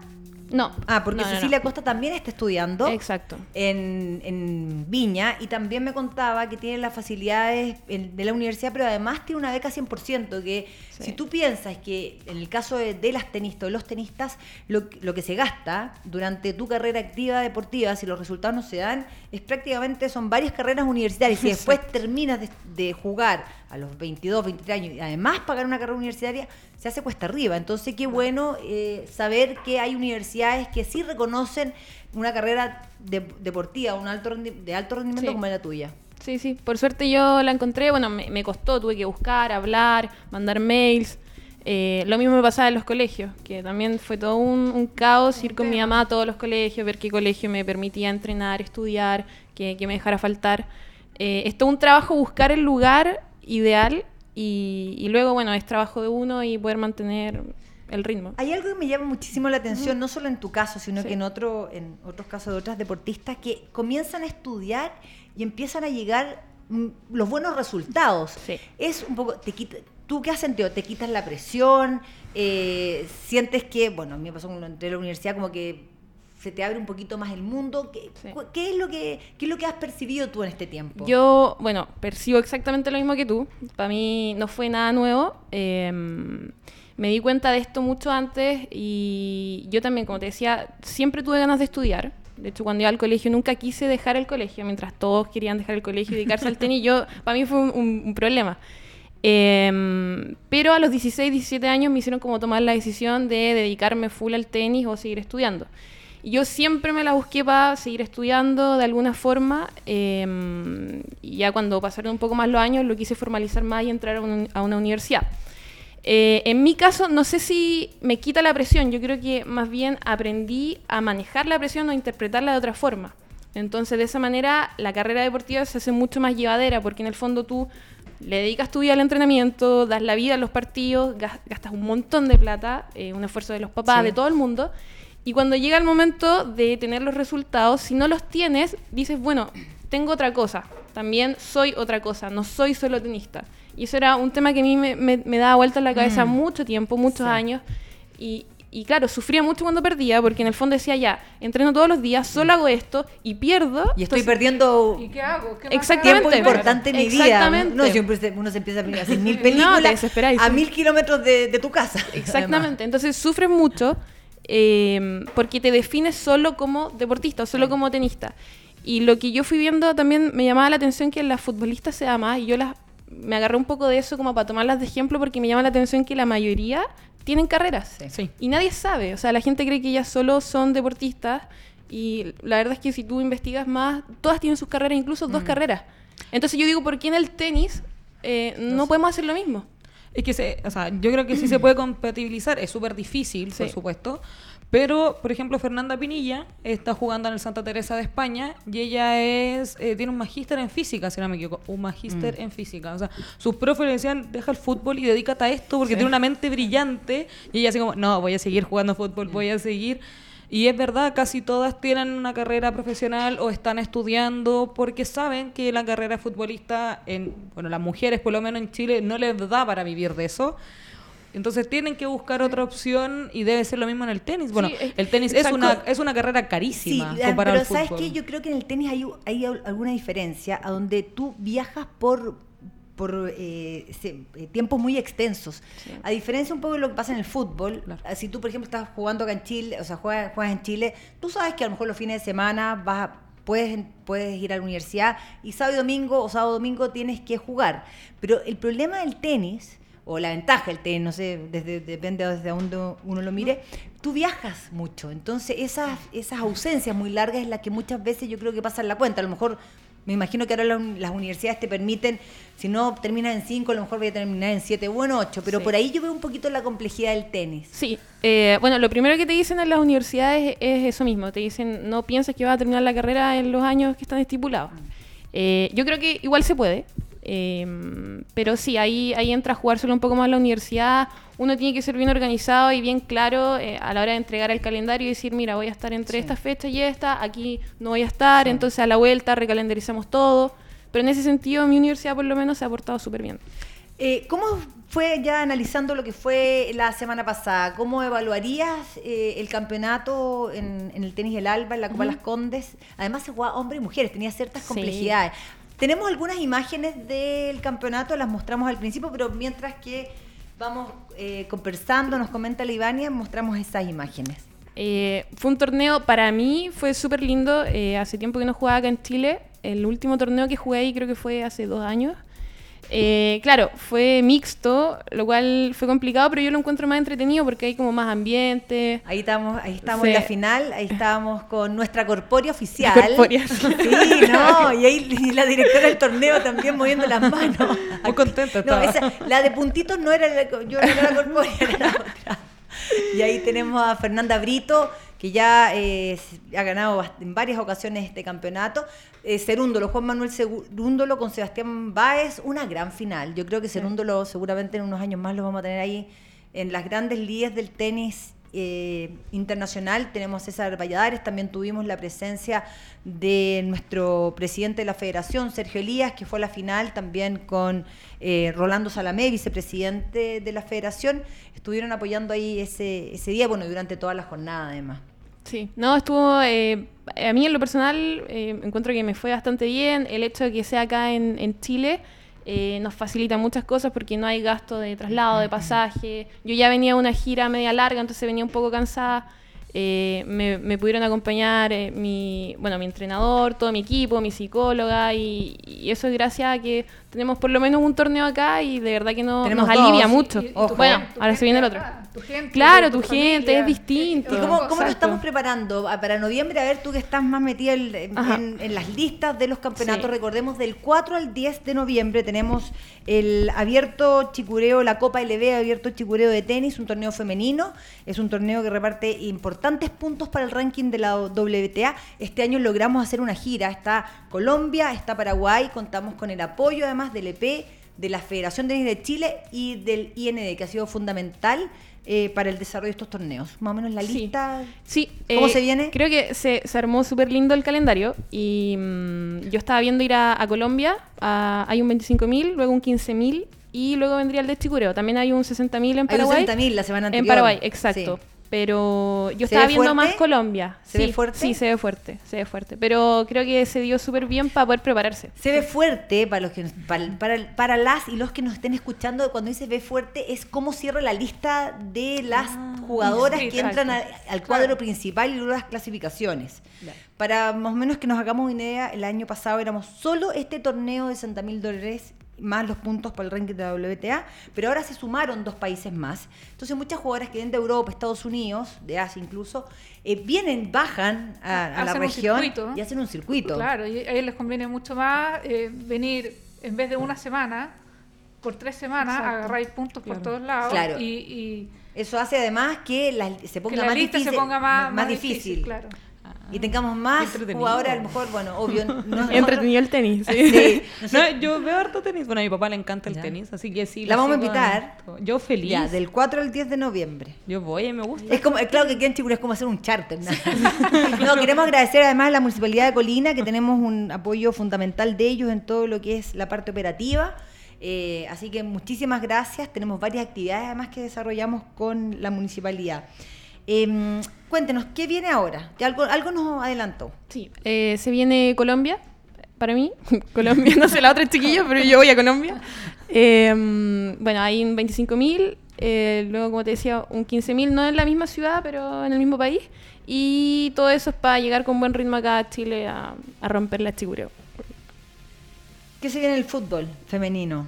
No. Ah, porque No, no, no. Cecilia Costa también está estudiando Exacto. en, en Viña y también me contaba que tiene las facilidades de la universidad, pero además tiene una beca 100%, que Sí. si tú piensas que en el caso de, de las tenistas o los tenistas, lo, lo que se gasta durante tu carrera activa deportiva, si los resultados no se dan, es prácticamente, son varias carreras universitarias. Y [LAUGHS] después terminas de, de jugar a los 22, 23 años y además pagar una carrera universitaria, se hace cuesta arriba. Entonces, qué bueno eh, saber que hay universidades que sí reconocen una carrera de- deportiva, un alto de alto rendimiento Sí. como la tuya. Sí, sí. Por suerte yo la encontré. Bueno, me, me costó, tuve que buscar, hablar, mandar mails. Eh, lo mismo me pasaba en los colegios, que también fue todo un, un caos ir con mi mamá a todos los colegios, ver qué colegio me permitía entrenar, estudiar, que, que me dejara faltar. Eh, es todo un trabajo buscar el lugar ideal y, y luego, bueno, es trabajo de uno y poder mantener el ritmo. Hay algo que me llama muchísimo la atención, no solo en tu caso, sino Sí. que en, otro, en otros casos de otras deportistas que comienzan a estudiar y empiezan a llegar mm, los buenos resultados. Sí. Es un poco, te quita, ¿tú qué has sentido? ¿Te quitas la presión? Eh, ¿Sientes que, bueno, a mí me pasó cuando entré a la universidad, como que se te abre un poquito más el mundo? ¿Qué, Sí. qué es lo que, ¿Qué es lo que has percibido tú en este tiempo? Yo, bueno, percibo exactamente lo mismo que tú. Para mí no fue nada nuevo. Eh, me di cuenta de esto mucho antes y yo también, como te decía, siempre tuve ganas de estudiar. De hecho, cuando iba al colegio nunca quise dejar el colegio, mientras todos querían dejar el colegio y dedicarse al tenis. Yo, para mí fue un, un- un problema. Eh, pero a los 16, 17 años me hicieron como tomar la decisión de dedicarme full al tenis o seguir estudiando. Y yo siempre me la busqué para seguir estudiando de alguna forma. eh, y ya cuando pasaron un poco más los años, lo quise formalizar más y entrar a una, a una universidad. Eh, en mi caso, no sé si me quita la presión. Yo creo que más bien aprendí a manejar la presión o a interpretarla de otra forma. Entonces, de esa manera, la carrera deportiva se hace mucho más llevadera porque en el fondo tú le dedicas tu vida al entrenamiento, das la vida a los partidos, gas- gastas un montón de plata, eh, un esfuerzo de los papás, Sí. de todo el mundo. Y cuando llega el momento de tener los resultados, si no los tienes, dices, bueno, tengo otra cosa, también soy otra cosa, no soy solo tenista. Y eso era un tema que a mí me, me- me daba vuelta en la cabeza Mm. mucho tiempo, muchos Sí. años. Y, y claro, sufría mucho cuando perdía, porque en el fondo decía, ya, entreno todos los días, solo hago esto y pierdo. y estoy entonces- perdiendo ¿Y qué hago? ¿Qué más Exactamente. tiempo importante en mi vida. No, siempre uno se empieza a hacer mil [LAUGHS] No, películas desesperáis, a mil kilómetros de, de tu casa. Exactamente. Entonces sufres mucho eh, porque te defines solo como deportista o solo como tenista. Y lo que yo fui viendo también me llamaba la atención que las futbolistas se da más y yo las me agarré un poco de eso como para tomarlas de ejemplo porque me llama la atención que la mayoría tienen carreras. Sí. Sí. Y nadie sabe, o sea, la gente cree que ellas solo son deportistas y la verdad es que si tú investigas más, todas tienen sus carreras, incluso Mm. dos carreras. Entonces yo digo, ¿por qué en el tenis eh, no podemos hacer lo mismo? Es que se, o sea, yo creo que sí se puede compatibilizar, es súper difícil, por supuesto. Pero, por ejemplo, Fernanda Pinilla está jugando en el Santa Teresa de España y ella es eh, tiene un magíster en física, si no me equivoco, un magíster en física. O sea, sus profes le decían, deja el fútbol y dedícate a esto porque tiene una mente brillante. Y ella así como, no, voy a seguir jugando fútbol, voy a seguir. Y es verdad, casi todas tienen una carrera profesional o están estudiando porque saben que la carrera futbolista, en, bueno, las mujeres por lo menos en Chile no les da para vivir de eso. Entonces tienen que buscar otra opción y debe ser lo mismo en el tenis. Bueno, Sí, es- el tenis es una, es una carrera Sí, carísima la- comparado pero al ¿sabes qué? Yo creo que en el tenis hay, hay al- alguna diferencia a donde tú viajas por por eh, se- eh, tiempos muy extensos. A diferencia un poco de lo que pasa en el fútbol, Claro. ah, si tú, por ejemplo, estás jugando acá en Chile, o sea, juegas, juegas en Chile, tú sabes que a lo mejor los fines de semana vas a- puedes, puedes ir a la universidad y sábado y domingo o sábado y domingo tienes que jugar. Pero el problema del tenis, o la ventaja del tenis, no sé, desde, depende desde dónde uno lo mire, tú viajas mucho. Entonces, esas, esas ausencias muy largas es las que muchas veces yo creo que pasan la cuenta. A lo mejor, me imagino que ahora las universidades te permiten, si no terminas en 5, a lo mejor voy a terminar en 7 o en 8, pero Sí. por ahí yo veo un poquito la complejidad del tenis. Sí, eh, bueno, lo primero que te dicen en las universidades es eso mismo, te dicen no pienses que vas a terminar la carrera en los años que están estipulados. Eh, yo creo que igual se puede, eh, pero sí, ahí, ahí entra a jugárselo un poco más la universidad, uno tiene que ser bien organizado y bien claro eh, a la hora de entregar el calendario y decir, mira, voy a estar entre Sí. esta fecha y esta, aquí no voy a estar, entonces a la vuelta recalendarizamos todo, pero en ese sentido mi universidad por lo menos se ha portado súper bien. Eh, ¿Cómo fue ya analizando lo que fue la semana pasada? ¿Cómo evaluarías eh, el campeonato en, en el tenis del Alba, en la Copa Las Condes? Además se jugaba hombres y mujeres, tenía ciertas Sí. complejidades. Tenemos algunas imágenes del campeonato, las mostramos al principio, pero mientras que vamos eh, conversando, nos comenta la Ivania, mostramos esas imágenes. Eh, fue un torneo, para mí fue súper lindo. eh, hace tiempo que no jugaba acá en Chile. El último torneo que jugué ahí creo que fue hace dos años. Eh, claro, fue mixto, lo cual fue complicado, pero yo lo encuentro más entretenido porque hay como más ambiente. Ahí estamos, ahí estamos Sí. en la final, ahí estábamos con nuestra corpórea oficial. Corpórea. [LAUGHS] Sí, no, y ahí y la directora del torneo también moviendo las manos. Muy contenta No, estaba. esa, la de puntitos no era la, yo no era la corpórea, era la otra. Y ahí tenemos a Fernanda Brito, que ya eh, ha ganado en varias ocasiones este campeonato. Eh, Cerúndolo, Juan Manuel Cerúndolo con Sebastián Báez, una gran final. Yo creo que Cerúndolo seguramente en unos años más lo vamos a tener ahí en las grandes ligas del tenis eh, internacional. Tenemos a César Valladares, también tuvimos la presencia de nuestro presidente de la federación, Sergio Elías, que fue a la final también con eh, Rolando Salamé, vicepresidente de la federación. Estuvieron apoyando ahí ese, ese día, bueno, durante toda la jornada además. Sí, no, estuvo, eh, a mí en lo personal eh, encuentro que me fue bastante bien. El hecho de que sea acá en, en Chile eh, nos facilita muchas cosas porque no hay gasto de traslado, de pasaje. Yo ya venía de una gira media larga, entonces venía un poco cansada. Eh, me, me pudieron acompañar eh, mi, bueno, mi entrenador, todo mi equipo, mi psicóloga y, y eso es gracias a que tenemos por lo menos un torneo acá y de verdad que no, nos alivia dos. mucho. Y- y tu Ojo. bueno, gente- ahora se viene el otro. acá, tu gente, Claro, tu tu gente, familia. es distinto. ¿Y cómo, cómo Exacto. estamos preparando Ah, para noviembre? A ver, tú que estás más metida en, las listas de los campeonatos, Sí. recordemos del 4 al 10 de noviembre tenemos el abierto chicureo, la Copa LB, abierto chicureo de tenis, un torneo femenino. Es un torneo que reparte importantes puntos para el ranking de la WTA. Este año logramos hacer una gira. Está Colombia, está Paraguay, contamos con el apoyo además del EP, de la Federación de Tenis de Chile y del IND, que ha sido fundamental eh, para el desarrollo de estos torneos. Más o menos la lista. Sí. ¿Cómo eh, se viene? Creo que se, se armó súper lindo el calendario y mm, yo estaba viendo ir a, a Colombia. a- hay un 25.000, luego un 15.000 y luego vendría el de Chicureo. También hay un 60.000 en Hay un Paraguay. 60.000 la semana En. Paraguay, exacto. Sí. Pero yo ¿Se estaba viendo fuerte? más Colombia. ¿Se ve fuerte? Sí, se ve fuerte, se ve fuerte. Pero creo que se dio súper bien para poder prepararse. Se ve fuerte para los que para, para, para las y los que nos estén escuchando cuando dice ve fuerte es cómo cierra la lista de las jugadoras sí, que entran a- al cuadro Claro. principal y luego las clasificaciones. Para más o menos que nos hagamos una idea, el año pasado éramos solo este torneo de 60 mil dólares más los puntos para el ranking de la WTA, pero ahora se sumaron dos países más. Entonces muchas jugadoras que vienen de Europa, Estados Unidos, de Asia incluso, eh, vienen, bajan a, a la región circuito. y hacen un circuito. Claro, y a ellos les conviene mucho más eh, venir en vez de una semana, por tres semanas, Exacto. agarráis puntos Claro. por todos lados Claro. y, y Eso hace además que la- se ponga que la más lista difícil. se ponga más, más difícil. Claro. Y tengamos más jugadoras, a lo mejor, bueno, obvio. no- [LAUGHS] Entretenido el tenis. Sí. Sí, [LAUGHS] No, yo veo harto tenis. Bueno, a mi papá le encanta el Ya. tenis, así que sí. La vamos a invitar. harto. Yo feliz. ya, del 4 al 10 de noviembre. Yo voy, me gusta. Es como, eh, claro que aquí en Chicura es como hacer un charter. ¿no? [LAUGHS] no, queremos agradecer además a la Municipalidad de Colina, que tenemos un apoyo fundamental de ellos en todo lo que es la parte operativa. Eh, así que muchísimas gracias. Tenemos varias actividades además que desarrollamos con la municipalidad. Em, cuéntenos, ¿qué viene ahora? Algo, algo nos adelantó. Sí, eh, se viene Colombia, para mí. [LAUGHS] Colombia, no sé, la otra chiquilla, pero yo voy a Colombia. Eh, bueno, hay un 25.000, eh, luego, como te decía, un 15.000, no en la misma ciudad, pero en el mismo país. Y todo eso es para llegar con buen ritmo acá a Chile a, a romper la chicureo. ¿Qué se viene en el fútbol femenino?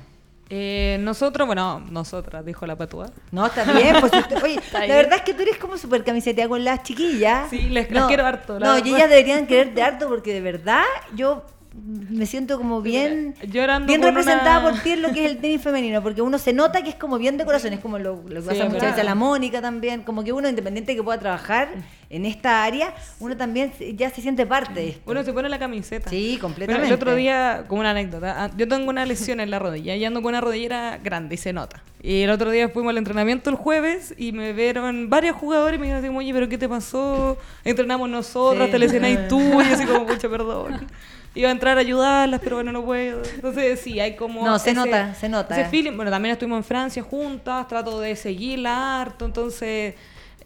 Eh, nosotros, bueno, nosotras, dijo la patúa. No, está bien. Pues, usted- [LAUGHS] oye, la bien. verdad es que tú eres como súper camisetea con las chiquillas. Sí, les- las quiero harto, la No, y ellas deberían quererte harto porque de verdad yo me siento como bien, llorando bien representada una- por ti en lo que es el tenis femenino, porque uno se nota que es como bien de corazón, es como lo, lo que Sí, pasa muchas veces a la Mónica también, como que uno independiente que pueda trabajar en esta área, uno también ya se siente parte de esto. Uno se pone la camiseta. Sí, completamente. el otro día, como una anécdota, ah, yo tengo una lesión en la rodilla y ando con una rodillera grande y se nota. Y el otro día fuimos al entrenamiento el jueves y me vieron varios jugadores y me dijeron, oye, pero ¿qué te pasó? Entrenamos nosotros, Sí. te lesionáis tú. Y así como, [LAUGHS] mucho perdón. Iba a entrar a ayudarlas, pero bueno, no puedo. Entonces, sí, hay como... No, se nota, se nota. Ese feeling. Bueno, también estuvimos en Francia juntas, trato de seguirla harto, entonces...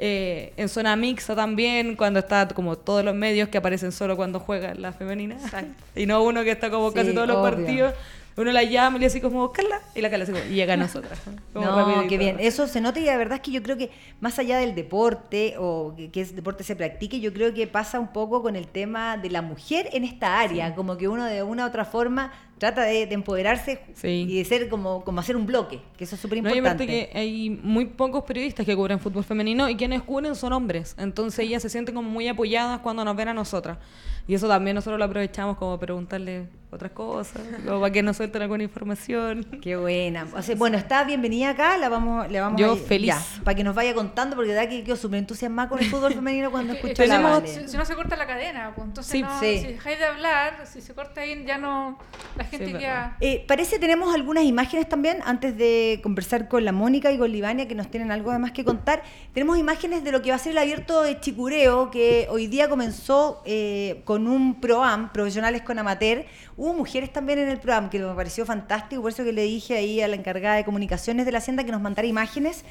eh, en zona mixta también, cuando está como todos los medios que aparecen solo cuando juega la femenina. [LAUGHS] Y no uno que está como casi Sí, todos los obvio. partidos. Uno la llama y le dice como, Carla, y la Carla como, y llega a nosotras. Como No, rapidito. qué bien. Eso se nota y la verdad es que yo creo que más allá del deporte o que, que ese deporte se practique, yo creo que pasa un poco con el tema de la mujer en esta área, como que uno de una u otra forma trata de, de empoderarse Sí. y de ser como, como hacer un bloque, que eso es súper No, importante. que hay muy pocos periodistas que cubren fútbol femenino y quienes cubren son hombres. Entonces ellas se sienten como muy apoyadas cuando nos ven a nosotras. Y eso también nosotros lo aprovechamos como preguntarle otras cosas, como para que nos suelten alguna información. [LAUGHS] Qué buena. O sea, bueno, está bienvenida acá, la vamos, le vamos Yo a feliz. para que nos vaya contando, porque de verdad que quedo súper entusiasmada con el fútbol femenino cuando [LAUGHS] escucho la tenemos- Vale. Si, si no se corta la cadena, pues entonces Sí. no, Sí. si dejáis de hablar, si se corta ahí, ya no. La gente queda. Eh, parece tenemos algunas imágenes también, antes de conversar con la Mónica y con Livania, que nos tienen algo más que contar. Tenemos imágenes de lo que va a ser el abierto de Chicureo, que hoy día comenzó eh, con un PROAM, profesionales con amateur. Hubo mujeres también en el PROAM, que me pareció fantástico, por eso que le dije ahí a la encargada de comunicaciones de la Hacienda que nos mandara imágenes.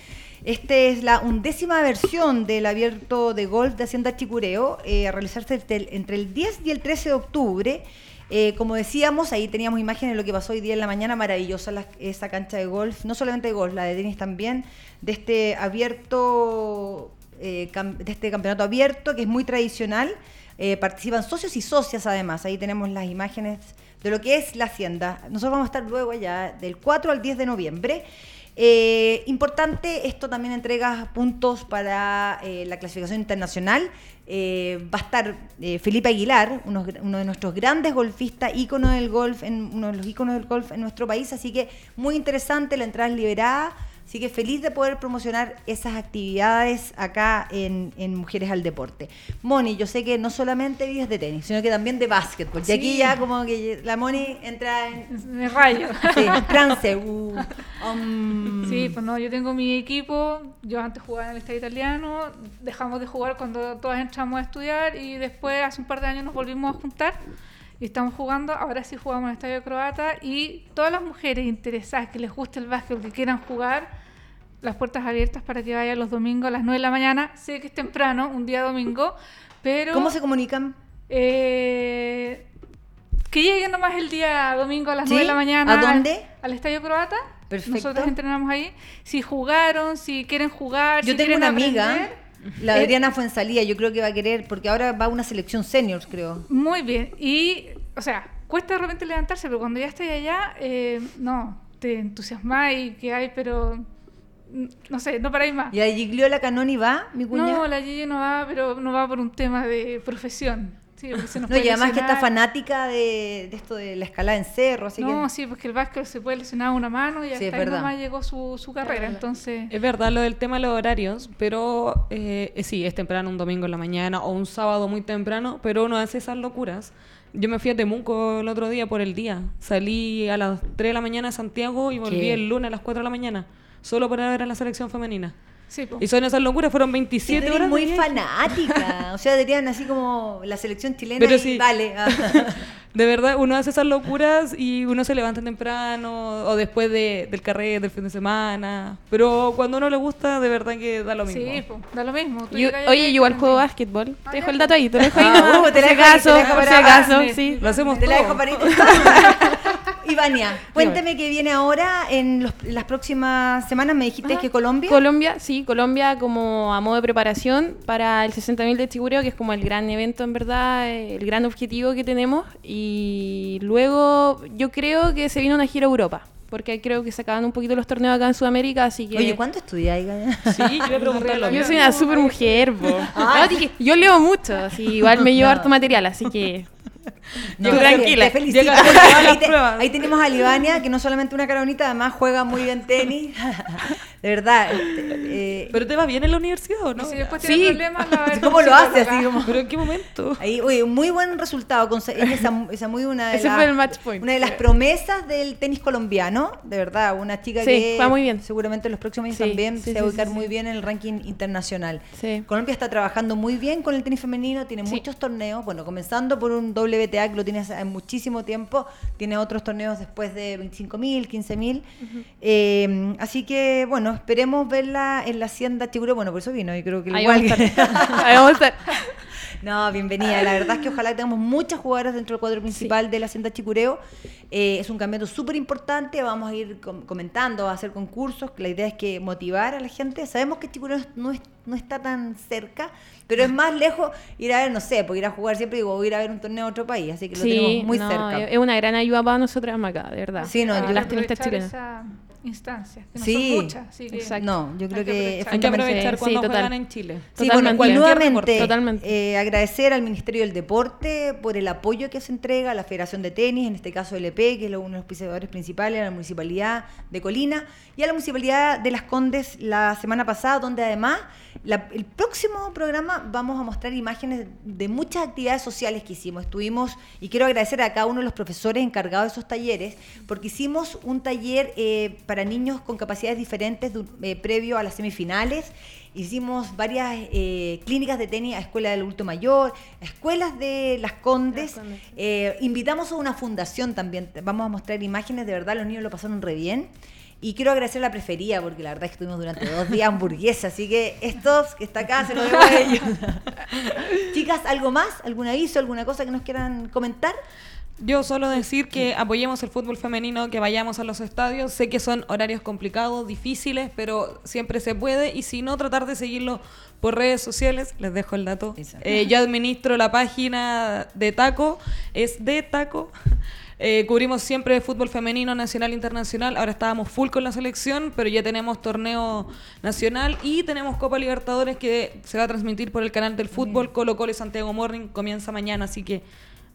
Esta es la undécima versión del abierto de golf de Hacienda Chicureo, eh, a realizarse entre el- entre el 10 y el 13 de octubre. Eh, como decíamos, ahí teníamos imágenes de lo que pasó hoy día en la mañana, maravillosa la- esa cancha de golf, no solamente de golf, la de tenis también, de este abierto, eh, de este campeonato abierto que es muy tradicional. Eh, participan socios y socias además, ahí tenemos las imágenes de lo que es la hacienda. Nosotros vamos a estar luego allá del 4 al 10 de noviembre. Eh, importante, esto también entrega puntos para eh, la clasificación internacional. Eh, va a estar eh, Felipe Aguilar, uno, uno de nuestros grandes golfistas, ícono del golf, en, uno de los íconos del golf en nuestro país. Así que muy interesante, la entrada es liberada. Así que feliz de poder promocionar esas actividades acá en, en Mujeres al Deporte. Moni, yo sé que no solamente vives de tenis, sino que también de básquetbol. Y aquí Sí. ya como que la Moni entra en Me rayo. sí, trance. [LAUGHS] uh, um, Sí, pues no, yo tengo mi equipo, yo antes jugaba en el Estado italiano, dejamos de jugar cuando todas entramos a estudiar y después hace un par de años nos volvimos a juntar y estamos jugando, ahora sí jugamos en el Estadio Croata y todas las mujeres interesadas que les guste el básquet, que quieran jugar, las puertas abiertas para que vayan los domingos a las 9 de la mañana, sé que es temprano, un día domingo, pero... ¿Cómo se comunican? Eh, que lleguen nomás el día domingo a las ¿Sí? 9 de la mañana. ¿A dónde? Al, al Estadio Croata. Perfecto. Nosotros entrenamos ahí. Si jugaron, si quieren jugar, Yo si tengo quieren una amiga, aprender, la eh, Adriana Fuensalía, yo creo que va a querer, porque ahora va una selección seniors, creo. Muy bien. Y, o sea, cuesta de repente levantarse, pero cuando ya estoy allá, eh, no, te entusiasmas y que hay, pero mm, no sé, no paráis más. ¿Y a Gigliola Canoni va, mi cuñada? No, la Gigi no va, pero no va por un tema de profesión. Sí, porque se nos No, y además que está fanática de, de esto de la escalada en cerro, así no, que... sí, porque el básquet se puede lesionar una mano y hasta es ahí verdad. nomás llegó su, su carrera. Entonces, Es verdad lo del tema de los horarios, pero eh, eh, sí, es temprano, un domingo en la mañana o un sábado muy temprano, pero uno hace esas locuras. Yo me fui a Temuco el otro día por el día. Salí a las 3 de la mañana a Santiago y volví ¿Qué? el lunes a las 4 de la mañana, solo para ver a la selección femenina. Sí, po. Y son esas locuras, fueron Sí, 27 tú eres horas. de muy viaje. fanática. [LAUGHS] O sea, dirían así como la selección chilena Pero y sí. vale. [LAUGHS] ah. De verdad, uno hace esas locuras y uno se levanta temprano o después de, del carrete, del fin de semana. Pero cuando a uno le gusta, de verdad que da lo mismo. Sí, po, da lo mismo. Tú Yo- oye, yo igual juego básquetbol. Ah, Te dejo el dato ahí, te lo dejo ahí. Ah, uh, te la dejo ahí, te la dejo para sí. Lo hacemos Te la dejo para [LAUGHS] ir. Ivania, cuéntame qué viene ahora en los- las próximas semanas. Me dijiste Ajá. que Colombia. Colombia, sí, Colombia como a modo de preparación para el 60.000 de Chigureo, que es como el gran evento en verdad, eh, el gran objetivo que tenemos. Y luego yo creo que se viene una gira a Europa, porque creo que se acaban un poquito los torneos acá en Sudamérica, así que... Oye, ¿cuánto estudiáis? Sí, yo iba a preguntar [LAUGHS] lo Yo soy una super mujer. Ah. No, dije, yo leo mucho, así, igual me llevo [LAUGHS] No. harto material, así que... No, bien, tranquila. Te ahí, te- ahí tenemos a Livania, que no solamente una cara bonita, además juega muy bien tenis. [LAUGHS] De verdad. eh, ¿Pero te va bien en la universidad o no? Si después Sí. tiene problemas, la va [LAUGHS] ¿Cómo lo hace así como? ¿Pero en qué momento? Ahí, oye, un muy buen resultado. con- es esa, esa muy una de, [LAUGHS] Ese las- fue el match point. una de las promesas del tenis colombiano. De verdad, una chica Sí, que juega muy bien. seguramente en los próximos años Sí, también sí, se sí, va a ubicar sí, muy sí. bien en el ranking internacional. Sí. Colombia está trabajando muy bien con el tenis femenino, tiene Sí. muchos torneos, bueno, comenzando por un WTA que lo tiene hace muchísimo tiempo, tiene otros torneos después de 25.000, 15.000. Eh, así que, bueno, esperemos verla en la hacienda Chiguro, bueno, por eso vino y creo que Ahí igual vamos a estar. [LAUGHS] Ahí vamos a estar. No, bienvenida. La verdad es que ojalá tengamos muchas jugadoras dentro del cuadro principal de la Hacienda Chicureo. Eh, es un campeonato súper importante. Vamos a ir com- comentando, a hacer concursos. La idea es que motivar a la gente. Sabemos que Chicureo no, es- no está tan cerca, pero es más lejos ir a ver, no sé, porque ir a jugar siempre digo, voy a ir a ver un torneo a otro país. Así que lo tenemos muy no, cerca. Es una gran ayuda para nosotras acá, de verdad. Sí, no, yo- las tenistas chilenas. esa instancia, que no Sí, son muchas. Así que exacto. No, yo creo Hay que que. Hay que aprovechar Sí, cuando total. juegan en Chile. Sí, Totalmente. bueno, y nuevamente. Totalmente. eh, agradecer al Ministerio del Deporte por el apoyo que se entrega a la Federación de Tenis, en este caso LP, que es uno de los auspiciadores principales, a la Municipalidad de Colina y a la Municipalidad de Las Condes la semana pasada, donde además la- el próximo programa vamos a mostrar imágenes de muchas actividades sociales que hicimos. Estuvimos, y quiero agradecer a cada uno de los profesores encargados de esos talleres, porque hicimos un taller eh, para niños con capacidades diferentes eh, previo a las semifinales. Hicimos varias eh, clínicas de tenis a escuelas del adulto mayor, a escuelas de Las Condes. Las Condes. Eh, invitamos a una fundación también. Vamos a mostrar imágenes, de verdad, los niños lo pasaron re bien. Y quiero agradecer la prefería, porque la verdad es que estuvimos durante dos días [LAUGHS] hamburguesa, así que estos que está acá se los debo a ellos. [LAUGHS] Chicas, ¿algo más? ¿Algún aviso? ¿Alguna cosa que nos quieran comentar? Yo solo decir que apoyemos el fútbol femenino, que vayamos a los estadios. Sé que son horarios complicados, difíciles, pero siempre se puede. Y si no, tratar de seguirlo por redes sociales. Les dejo el dato. Eh, yo administro la página de Taco, es de Taco. [LAUGHS] Eh, cubrimos siempre fútbol femenino, nacional, internacional. Ahora estábamos full con la selección, pero ya tenemos torneo nacional y tenemos Copa Libertadores que se va a transmitir por el canal del fútbol. Colo Colo y Santiago Morning comienza mañana, así que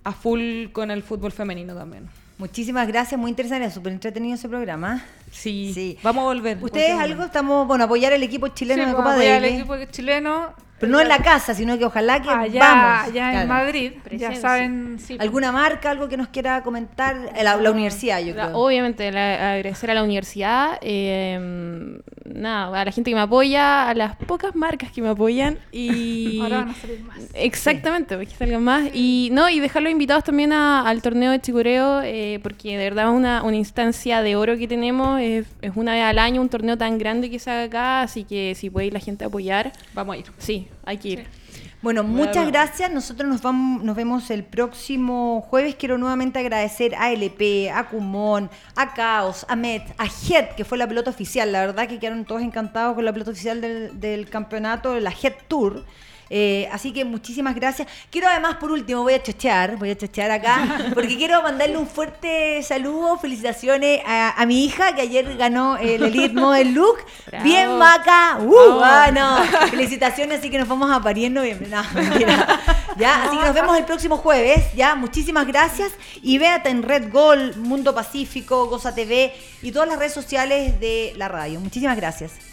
a full con el fútbol femenino también. Muchísimas gracias, muy interesante, súper entretenido ese programa. Sí, Sí. vamos a volver. ¿Ustedes algo? Estamos, bueno, apoyar al equipo chileno Sí, pues, Copa apoyar al equipo chileno. Pero no en la casa, sino que ojalá que allá, vamos. allá claro. en Madrid. Ya saben. Sí, ¿Alguna marca, algo que nos quiera comentar? La, la universidad, yo creo. obviamente, la- agradecer a la universidad, eh, nada, a la gente que me apoya, a las pocas marcas que me apoyan y... [LAUGHS] Ahora van a salir más. [LAUGHS] Exactamente, porque salgan más. Y no, y dejarlos invitados también a- al torneo de Chicureo, eh, porque de verdad es una, una instancia de oro que tenemos. Es, es una vez al año un torneo tan grande que se haga acá, así que si puede ir la gente a apoyar, Vamos a ir. sí, hay que ir. Bueno, muchas Bueno. gracias. Nosotros nos vamos, nos vemos el próximo jueves. Quiero nuevamente agradecer a LP, a Cumón, a Caos, a Met, a Head, que fue la pelota oficial. La verdad que quedaron todos encantados con la pelota oficial del, del campeonato, la Head Tour. Eh, así que muchísimas gracias. Quiero además, por último, voy a chochear, voy a chochear acá, [LAUGHS] porque quiero mandarle un fuerte saludo, felicitaciones a, a mi hija que ayer ganó el Elite [LAUGHS] Model Look. Bravo. Bien, Maca. ¡Uh! Bravo. ah, no. Felicitaciones, así que nos vamos a parir en noviembre. No, mentira. Ya, así que nos vemos el próximo jueves. Ya, muchísimas gracias. Y véate en Red Gol, Mundo Pacífico, Goza TV y todas las redes sociales de la radio. Muchísimas gracias.